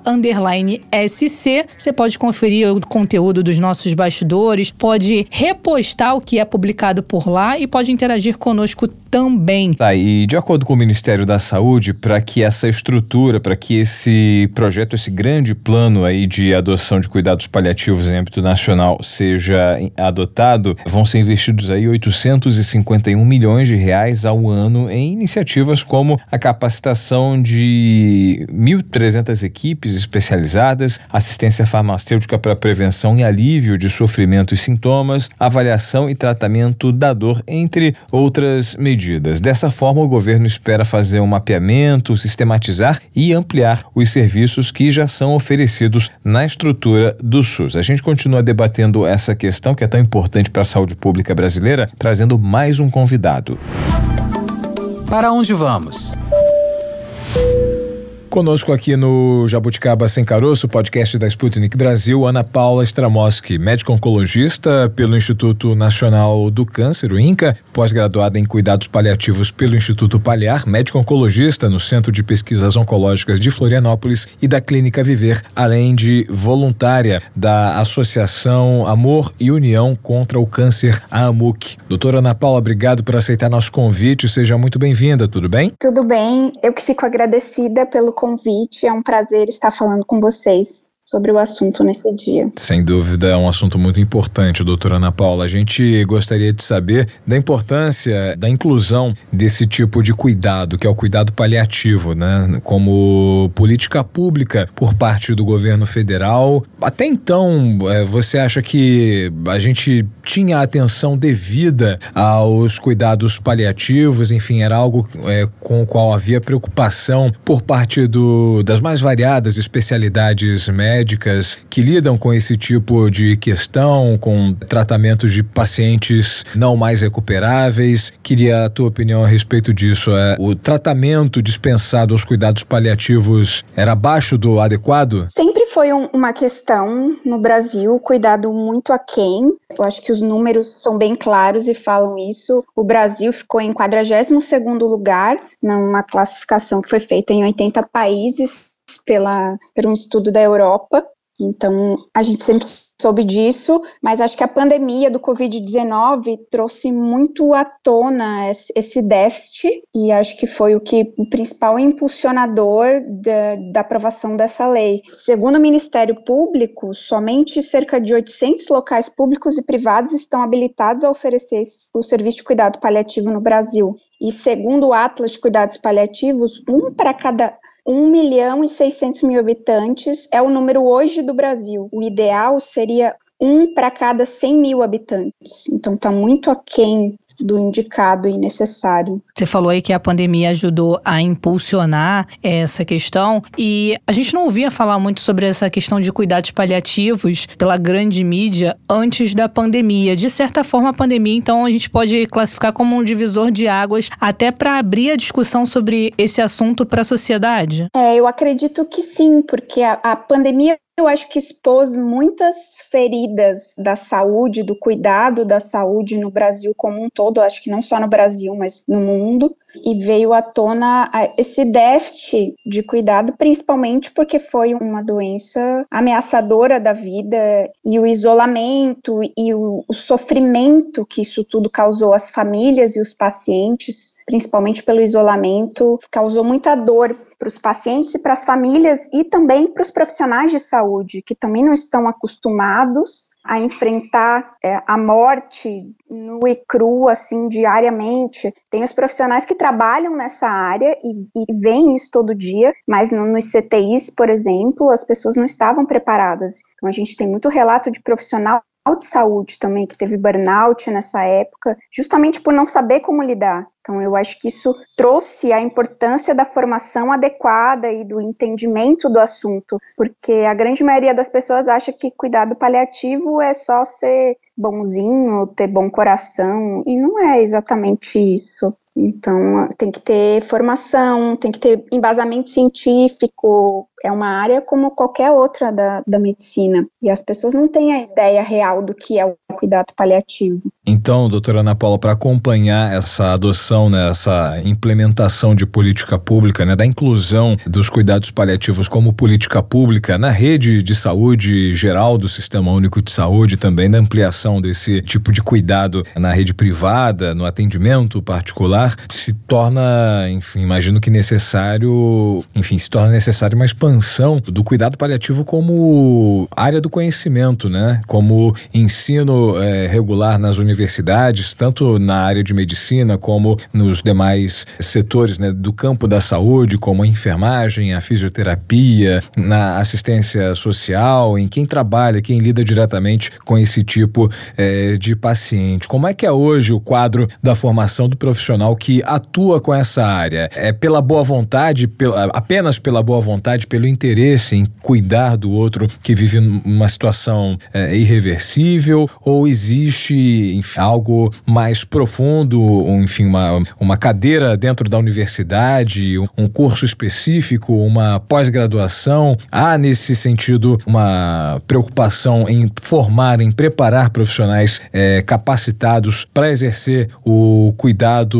SC. Você pode conferir o conteúdo dos nossos bastidores, pode repostar o que é publicado por lá e pode interagir conosco também. Tá, e de acordo com o Ministério da Saúde, para que essa estrutura, para que esse projeto, esse grande plano aí de adoção de cuidados paliativos em âmbito nacional seja adotado, vão ser investidos aí 851 milhões de reais ao ano em iniciativas como a capacitação de 1.300 equipes especializadas, assistência farmacêutica para prevenção e alívio de sofrimento e sintomas, avaliação e tratamento da dor, entre outras medidas Dessa forma, o governo espera fazer um mapeamento, sistematizar e ampliar os serviços que já são oferecidos na estrutura do SUS. A gente continua debatendo essa questão que é tão importante para a saúde pública brasileira, trazendo mais um convidado. Para onde vamos? Conosco aqui no Jabuticaba Sem Caroço, podcast da Sputnik Brasil, Ana Paula Stramoski, médica oncologista pelo Instituto Nacional do Câncer, o INCA, pós-graduada em cuidados paliativos pelo Instituto Paliar, médica oncologista no Centro de Pesquisas Oncológicas de Florianópolis e da Clínica Viver, além de voluntária da Associação Amor e União contra o Câncer, a AMUC. Doutora Ana Paula, obrigado por aceitar nosso convite, seja muito bem-vinda, tudo bem? Tudo bem, eu que fico agradecida pelo convite. É um prazer estar falando com vocês sobre o assunto nesse dia. Sem dúvida, é um assunto muito importante, doutora Ana Paula. A gente gostaria de saber da importância da inclusão desse tipo de cuidado, que é o cuidado paliativo, né? Como política pública por parte do governo federal. Até então, é, você acha que a gente tinha atenção devida aos cuidados paliativos? Enfim, era algo é, com o qual havia preocupação por parte do, das mais variadas especialidades médicas médicas que lidam com esse tipo de questão, com tratamentos de pacientes não mais recuperáveis. Queria a tua opinião a respeito disso. É, o tratamento dispensado aos cuidados paliativos era abaixo do adequado? Sempre foi um, uma questão no Brasil, cuidado muito aquém. Eu acho que os números são bem claros e falam isso. O Brasil ficou em 42º lugar numa classificação que foi feita em 80 países pela, por um estudo da Europa. Então, a gente sempre soube disso, mas acho que a pandemia do Covid-19 trouxe muito à tona esse déficit, e acho que foi o que o principal impulsionador da, da aprovação dessa lei. Segundo o Ministério Público, somente cerca de 800 locais públicos e privados estão habilitados a oferecer o serviço de cuidado paliativo no Brasil. E segundo o Atlas de Cuidados Paliativos, um para cada 1 milhão e 600 mil habitantes é o número hoje do Brasil. O ideal seria um para cada 100 mil habitantes. Então está muito aquém do indicado e necessário. Você falou aí que a pandemia ajudou a impulsionar essa questão e a gente não ouvia falar muito sobre essa questão de cuidados paliativos pela grande mídia antes da pandemia. De certa forma, a pandemia, então, a gente pode classificar como um divisor de águas até para abrir a discussão sobre esse assunto para a sociedade? É, eu acredito que sim, porque a, a pandemia eu acho que expôs muitas feridas da saúde, do cuidado da saúde no Brasil como um todo, acho que não só no Brasil, mas no mundo. E veio à tona esse déficit de cuidado, principalmente porque foi uma doença ameaçadora da vida e o isolamento e o, o sofrimento que isso tudo causou às famílias e os pacientes, principalmente pelo isolamento, causou muita dor para os pacientes e para as famílias e também para os profissionais de saúde, que também não estão acostumados a enfrentar é, a morte no e cru, assim, diariamente. Tem os profissionais que trabalham nessa área e, e veem isso todo dia, mas no, nos CTIs, por exemplo, as pessoas não estavam preparadas. Então, a gente tem muito relato de profissional de saúde também que teve burnout nessa época, justamente por não saber como lidar. Então, eu acho que isso trouxe a importância da formação adequada e do entendimento do assunto, porque a grande maioria das pessoas acha que cuidado paliativo é só ser bonzinho, ter bom coração, e não é exatamente isso. Então, tem que ter formação, tem que ter embasamento científico, é uma área como qualquer outra da, da medicina. E as pessoas não têm a ideia real do que é o cuidado paliativo. Então, doutora Ana Paula, para acompanhar essa adoção, né, essa implementação de política pública, né, da inclusão dos cuidados paliativos como política pública na rede de saúde geral do Sistema Único de Saúde, também da ampliação desse tipo de cuidado na rede privada, no atendimento particular, se torna, enfim, imagino que necessário, enfim, se torna necessário uma expansão do cuidado paliativo como área do conhecimento, né, como ensino é, regular nas universidades, tanto na área de medicina como nos demais setores né, do campo da saúde, como a enfermagem, a fisioterapia, na assistência social, em quem trabalha, quem lida diretamente com esse tipo é, de paciente. Como é que é hoje o quadro da formação do profissional que atua com essa área? É pela boa vontade, pela, apenas pela boa vontade, pelo interesse em cuidar do outro que vive numa situação é, irreversível ou existe enfim, algo mais profundo, enfim, uma, uma cadeira dentro da universidade, um curso específico, uma pós-graduação? Há nesse sentido uma preocupação em formar, em preparar profissionais é, capacitados para exercer o cuidado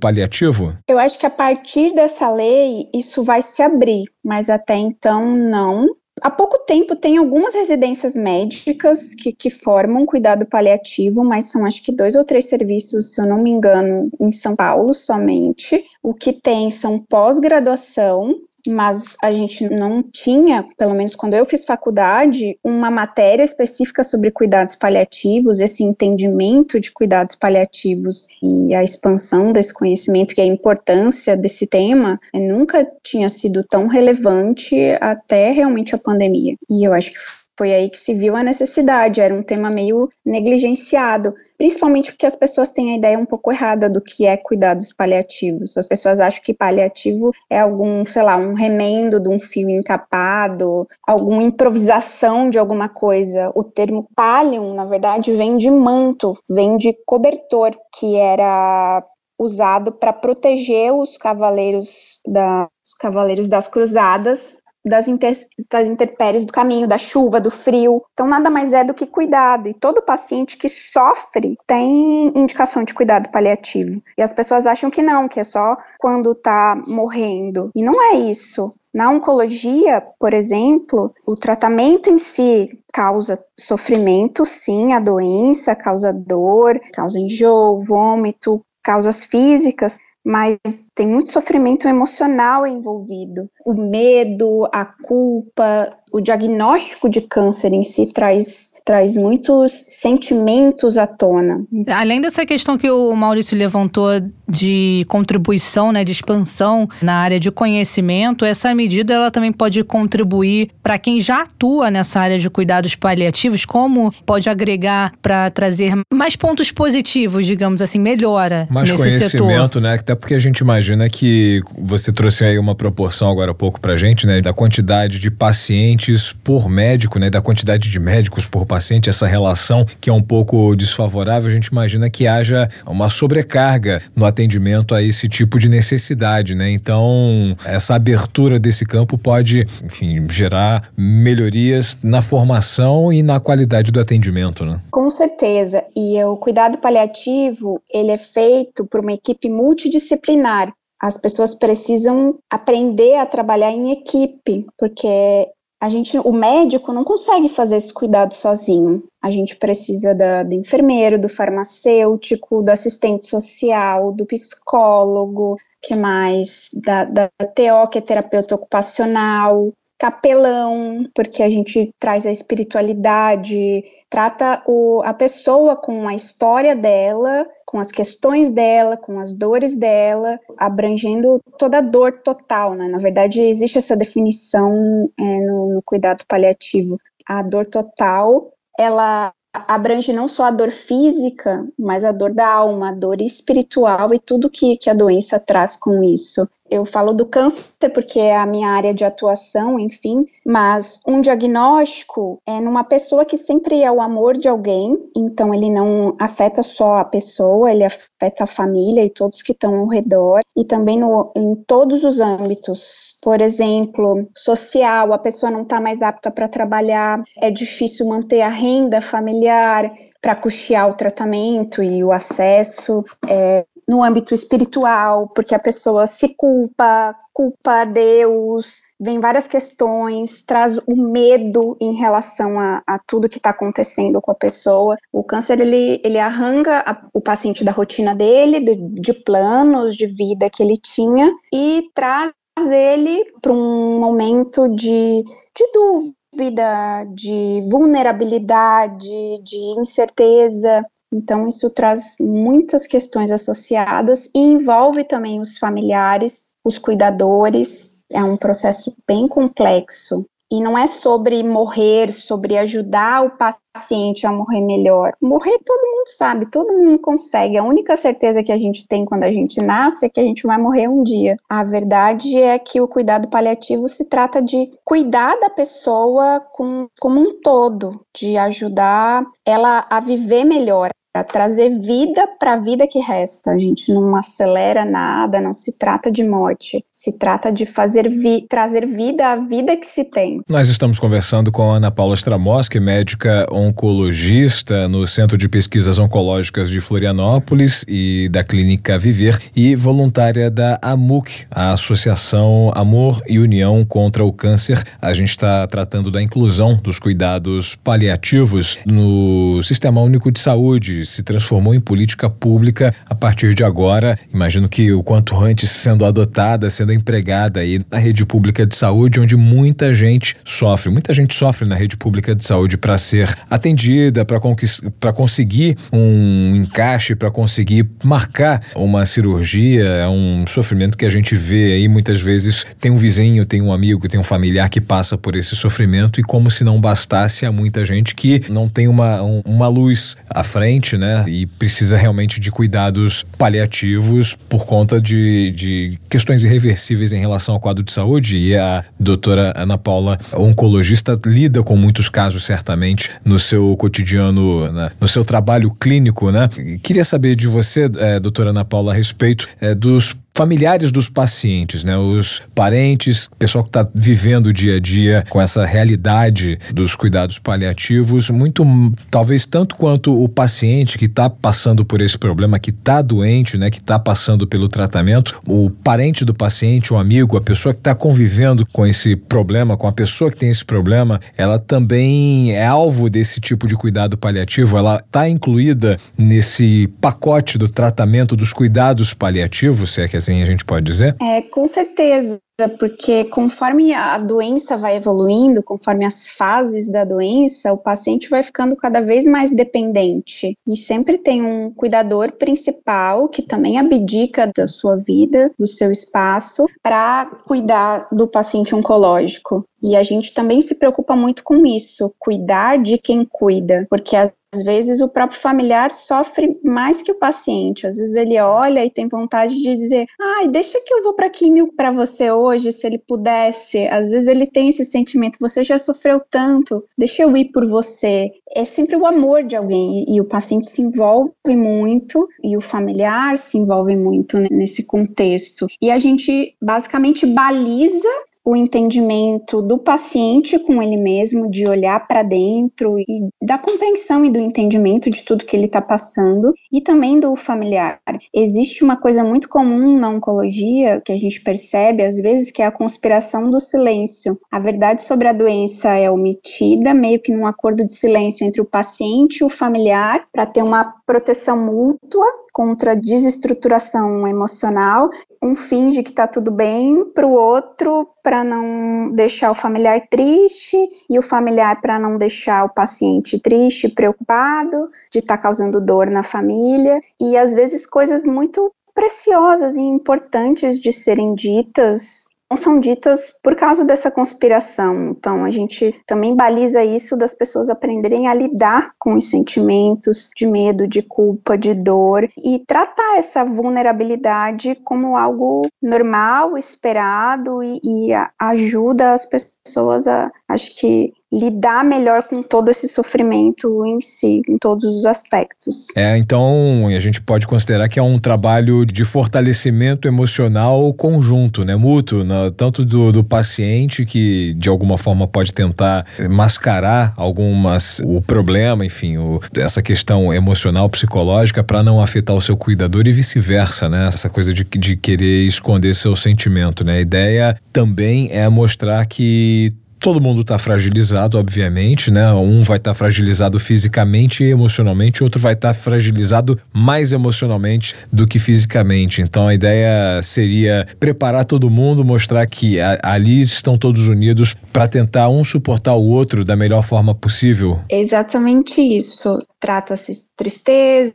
paliativo? Eu acho que a partir dessa lei isso vai se abrir, mas até então não. Há pouco tempo tem algumas residências médicas que, que, formam cuidado paliativo, mas são acho que dois ou três serviços, se eu não me engano, em São Paulo somente. O que tem são pós-graduação mas a gente não tinha, pelo menos quando eu fiz faculdade, uma matéria específica sobre cuidados paliativos, esse entendimento de cuidados paliativos e a expansão desse conhecimento e a importância desse tema eh, nunca tinha sido tão relevante até realmente a pandemia. E eu acho que foi aí que se viu a necessidade, era um tema meio negligenciado, principalmente porque as pessoas têm a ideia um pouco errada do que é cuidados paliativos. As pessoas acham que paliativo é algum, sei lá, um remendo de um fio encapado, alguma improvisação de alguma coisa. O termo palium, na verdade, vem de manto, vem de cobertor, que era usado para proteger os cavaleiros da, os cavaleiros das cruzadas das, inter, das intempéries do caminho, da chuva, do frio. Então, nada mais é do que cuidado. E todo paciente que sofre tem indicação de cuidado paliativo. E as pessoas acham que não, que é só quando está morrendo. E não é isso. Na oncologia, por exemplo, o tratamento em si causa sofrimento, sim, a doença causa dor, causa enjoo, vômito, causas físicas, mas tem muito sofrimento emocional envolvido. O medo, a culpa, o diagnóstico de câncer em si traz traz muitos sentimentos à tona. Além dessa questão que o Maurício levantou de contribuição, né, de expansão na área de conhecimento, essa medida ela também pode contribuir para quem já atua nessa área de cuidados paliativos, como pode agregar para trazer mais pontos positivos, digamos assim, melhora mais nesse conhecimento, setor. né? Até porque a gente imagina que você trouxe aí uma proporção agora há pouco para gente, né, da quantidade de pacientes por médico, né, da quantidade de médicos por paciente, essa relação que é um pouco desfavorável, a gente imagina que haja uma sobrecarga no atendimento a esse tipo de necessidade, né? Então, essa abertura desse campo pode, enfim, gerar melhorias na formação e na qualidade do atendimento, né? Com certeza. E o cuidado paliativo, ele é feito por uma equipe multidisciplinar. As pessoas precisam aprender a trabalhar em equipe, porque a gente, o médico não consegue fazer esse cuidado sozinho. A gente precisa da, do enfermeiro, do farmacêutico, do assistente social, do psicólogo, que mais? Da, da TO, que é terapeuta ocupacional, capelão, porque a gente traz a espiritualidade, trata o, a pessoa com a história dela, com as questões dela, com as dores dela, abrangendo toda a dor total, né? Na verdade, existe essa definição é, no, no cuidado paliativo. A dor total, ela abrange não só a dor física, mas a dor da alma, a dor espiritual e tudo que, que a doença traz com isso eu falo do câncer porque é a minha área de atuação, enfim, mas um diagnóstico é numa pessoa que sempre é o amor de alguém, então ele não afeta só a pessoa, ele afeta a família e todos que estão ao redor, e também no, em todos os âmbitos. Por exemplo, social, a pessoa não está mais apta para trabalhar, é difícil manter a renda familiar, para custear o tratamento e o acesso, é, no âmbito espiritual, porque a pessoa se culpa, culpa a Deus, vem várias questões, traz o medo em relação a, a tudo que está acontecendo com a pessoa. O câncer ele, ele arranca a, o paciente da rotina dele, de, de planos de vida que ele tinha e traz ele para um momento de, de dúvida, de vulnerabilidade, de incerteza. Então, isso traz muitas questões associadas e envolve também os familiares, os cuidadores. É um processo bem complexo. E não é sobre morrer, sobre ajudar o paciente a morrer melhor. Morrer todo mundo sabe, todo mundo consegue. A única certeza que a gente tem quando a gente nasce é que a gente vai morrer um dia. A verdade é que o cuidado paliativo se trata de cuidar da pessoa com, como um todo, de ajudar ela a viver melhor, para trazer vida para a vida que resta. A gente não acelera nada, não se trata de morte, se trata de fazer vi trazer vida à vida que se tem. Nós estamos conversando com Ana Paula Stramoski, médica oncologista no Centro de Pesquisas Oncológicas de Florianópolis e da Clínica Viver e voluntária da AMUC, a Associação Amor e União contra o Câncer. A gente está tratando da inclusão dos cuidados paliativos no Sistema Único de Saúde se transformou em política pública a partir de agora. Imagino que o quanto antes sendo adotada, sendo empregada aí na rede pública de saúde, onde muita gente sofre. Muita gente sofre na rede pública de saúde para ser atendida, para conseguir um encaixe, para conseguir marcar uma cirurgia. É um sofrimento que a gente vê aí muitas vezes. Tem um vizinho, tem um amigo, tem um familiar que passa por esse sofrimento e como se não bastasse a muita gente que não tem uma, um, uma luz à frente, né? E precisa realmente de cuidados paliativos por conta de, de questões irreversíveis em relação ao quadro de saúde. E a doutora Ana Paula, oncologista, lida com muitos casos, certamente, no seu cotidiano, né? no seu trabalho clínico, né? Queria saber de você, é, doutora Ana Paula, a respeito é, dos familiares dos pacientes, né? Os parentes, pessoal que está vivendo o dia a dia com essa realidade dos cuidados paliativos, muito, talvez tanto quanto o paciente que está passando por esse problema, que está doente, né? Que está passando pelo tratamento, o parente do paciente, o amigo, a pessoa que está convivendo com esse problema, com a pessoa que tem esse problema, ela também é alvo desse tipo de cuidado paliativo. Ela está incluída nesse pacote do tratamento dos cuidados paliativos, se é que assim a gente pode dizer? É, com certeza porque conforme a doença vai evoluindo, conforme as fases da doença, o paciente vai ficando cada vez mais dependente e sempre tem um cuidador principal que também abdica da sua vida, do seu espaço, para cuidar do paciente oncológico. E a gente também se preocupa muito com isso, cuidar de quem cuida, porque às vezes o próprio familiar sofre mais que o paciente. Às vezes ele olha e tem vontade de dizer: "Ai, deixa que eu vou para químio para você hoje, se ele pudesse". Às vezes ele tem esse sentimento: "Você já sofreu tanto, deixa eu ir por você". É sempre o amor de alguém e, e o paciente se envolve muito e o familiar se envolve muito nesse contexto. E a gente basicamente baliza o entendimento do paciente com ele mesmo, de olhar para dentro e da compreensão e do entendimento de tudo que ele está passando, e também do familiar. Existe uma coisa muito comum na oncologia que a gente percebe às vezes que é a conspiração do silêncio. A verdade sobre a doença é omitida, meio que num acordo de silêncio entre o paciente e o familiar, para ter uma proteção mútua contra desestruturação emocional. Um finge que está tudo bem para o outro, para não deixar o familiar triste, e o familiar para não deixar o paciente triste, preocupado, de estar tá causando dor na família. E às vezes coisas muito preciosas e importantes de serem ditas são ditas por causa dessa conspiração. Então, a gente também baliza isso das pessoas aprenderem a lidar com os sentimentos de medo, de culpa, de dor e tratar essa vulnerabilidade como algo normal, esperado e, e ajuda as pessoas a, acho que, lidar melhor com todo esse sofrimento em si, em todos os aspectos. É, então a gente pode considerar que é um trabalho de fortalecimento emocional conjunto, né, mútuo, né? tanto do, do paciente que de alguma forma pode tentar mascarar algumas o problema, enfim, o, essa questão emocional, psicológica para não afetar o seu cuidador e vice-versa, né? Essa coisa de, de querer esconder seu sentimento, né? A ideia também é mostrar que todo mundo está fragilizado, obviamente, né? Um vai estar tá fragilizado fisicamente e emocionalmente, outro vai estar tá fragilizado mais emocionalmente do que fisicamente. Então a ideia seria preparar todo mundo, mostrar que a, ali estão todos unidos para tentar um suportar o outro da melhor forma possível. Exatamente isso. Trata-se tristeza,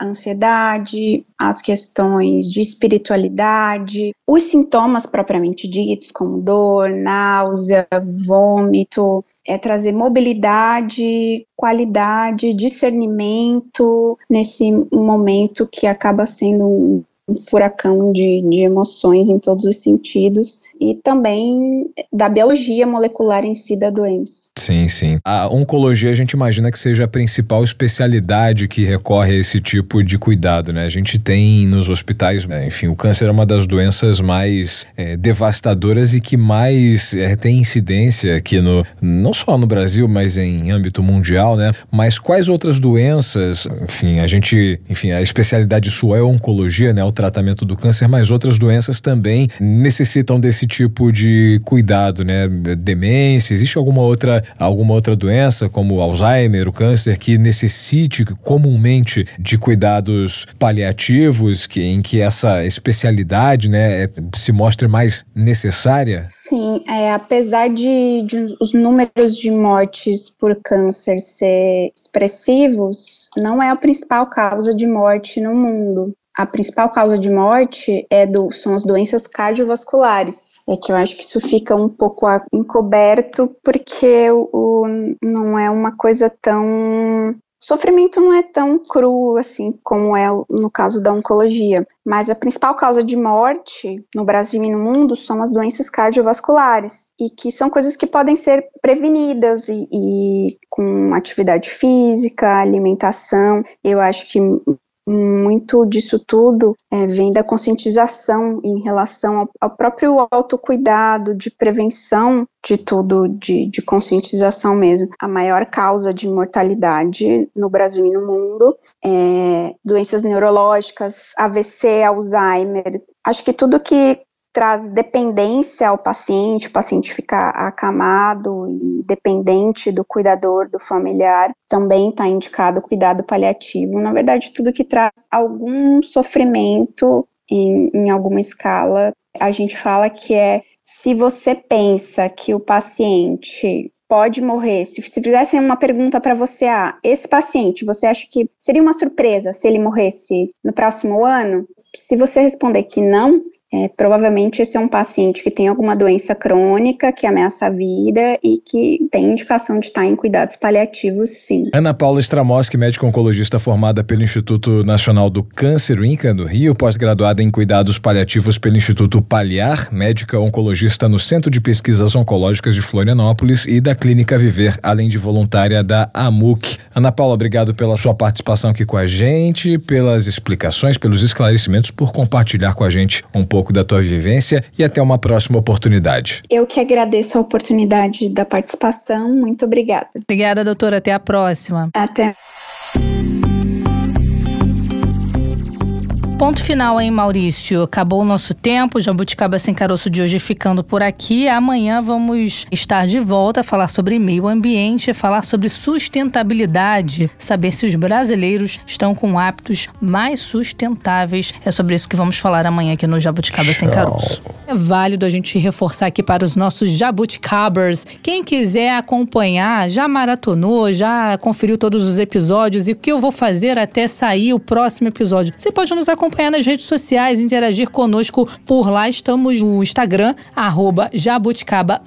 ansiedade, as questões de espiritualidade, os sintomas propriamente ditos, como dor, náusea, vômito, é trazer mobilidade, qualidade, discernimento nesse momento que acaba sendo um um furacão de, de emoções em todos os sentidos e também da biologia molecular em si da doença. Sim, sim. A oncologia a gente imagina que seja a principal especialidade que recorre a esse tipo de cuidado, né? A gente tem nos hospitais, né, enfim, o câncer é uma das doenças mais é, devastadoras e que mais é, tem incidência aqui no, não só no Brasil, mas em âmbito mundial, né? Mas quais outras doenças, enfim, a gente, enfim, a especialidade sua é oncologia, né? Tratamento do câncer, mas outras doenças também necessitam desse tipo de cuidado, né? Demência, existe alguma outra, alguma outra doença, como Alzheimer, o câncer, que necessite comumente de cuidados paliativos, que, em que essa especialidade né, é, se mostre mais necessária? Sim, é, apesar de, de os números de mortes por câncer ser expressivos, não é a principal causa de morte no mundo a principal causa de morte é do, são as doenças cardiovasculares. É que eu acho que isso fica um pouco encoberto porque o, não é uma coisa tão sofrimento não é tão cru assim como é no caso da oncologia, mas a principal causa de morte no Brasil e no mundo são as doenças cardiovasculares e que são coisas que podem ser prevenidas e, e com atividade física, alimentação. Eu acho que muito disso tudo é, vem da conscientização em relação ao, ao, próprio autocuidado, de prevenção de tudo, de, de, conscientização mesmo. A maior causa de mortalidade no Brasil e no mundo é doenças neurológicas, AVC, Alzheimer. Acho que tudo que traz dependência ao paciente, o paciente fica acamado e dependente do cuidador, do familiar, também está indicado cuidado paliativo. Na verdade, tudo que traz algum sofrimento em, em alguma escala, a gente fala que é se você pensa que o paciente pode morrer. Se, se fizessem uma pergunta para você, ah, esse paciente, você acha que seria uma surpresa se ele morresse no próximo ano? Se você responder que não, É, provavelmente esse é um paciente que tem alguma doença crônica que ameaça a vida e que tem indicação de estar em cuidados paliativos, sim. Ana Paula Stramoski, médica oncologista formada pelo Instituto Nacional do Câncer, INCA, do Rio, pós-graduada em cuidados paliativos pelo Instituto Paliar, médica oncologista no Centro de Pesquisas Oncológicas de Florianópolis e da Clínica Viver, além de voluntária da AMUC. Ana Paula, obrigado pela sua participação aqui com a gente, pelas explicações, pelos esclarecimentos, por compartilhar com a gente um pouco da tua vivência e até uma próxima oportunidade. Eu que agradeço a oportunidade da participação. Muito obrigada. Obrigada, doutora. Até a próxima. Até. Ponto final, hein, Maurício? Acabou o nosso tempo. Jabuticaba Sem Caroço de hoje ficando por aqui. Amanhã vamos estar de volta a falar sobre meio ambiente, falar sobre sustentabilidade, saber se os brasileiros estão com hábitos mais sustentáveis. É sobre isso que vamos falar amanhã aqui no Jabuticaba Sem Caroço. É válido a gente reforçar aqui para os nossos jabuticabers. Quem quiser acompanhar, já maratonou, já conferiu todos os episódios e o que eu vou fazer até sair o próximo episódio. Você pode nos acompanhar acompanhar nas redes sociais, interagir conosco por lá. Estamos no Instagram, arroba jabuticaba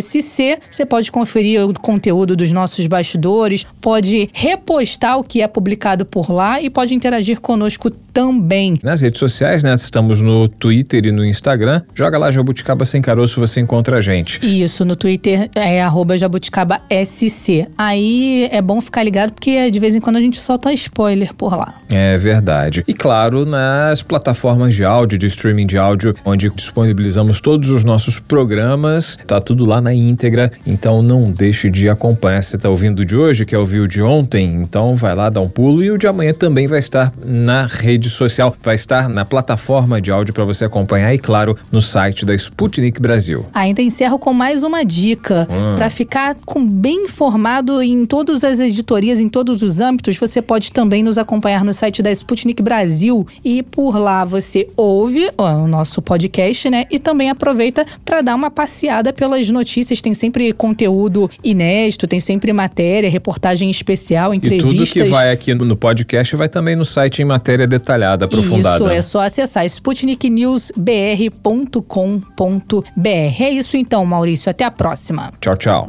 SC. Você pode conferir o conteúdo dos nossos bastidores, pode repostar o que é publicado por lá e pode interagir conosco também. Nas redes sociais, né? Estamos no Twitter e no Instagram. Joga lá Jabuticaba Sem Caroço, você encontra a gente. Isso, no Twitter é arroba jabuticaba SC. Aí é bom ficar ligado porque de vez em quando a gente solta spoiler por lá. É verdade. E claro, nas plataformas de áudio, de streaming de áudio, onde disponibilizamos todos os nossos programas. Tá tudo lá na íntegra, então não deixe de acompanhar. Você tá ouvindo de hoje, que é o de ontem, então vai lá dar um pulo e o de amanhã também vai estar na rede social, vai estar na plataforma de áudio para você acompanhar e claro, no site da Sputnik Brasil. Ainda encerro com mais uma dica hum. para ficar com bem informado em todas as editorias, em todos os âmbitos. Você pode também nos acompanhar no site da Sputnik Brasil Brasil e por lá você ouve ó, o nosso podcast, né? E também aproveita para dar uma passeada pelas notícias. Tem sempre conteúdo inédito, tem sempre matéria, reportagem especial, entrevistas. E tudo que vai aqui no podcast vai também no site em matéria detalhada, aprofundada. Isso, é só acessar sputniknews.br.com.br. É isso então, Maurício. Até a próxima. Tchau, tchau.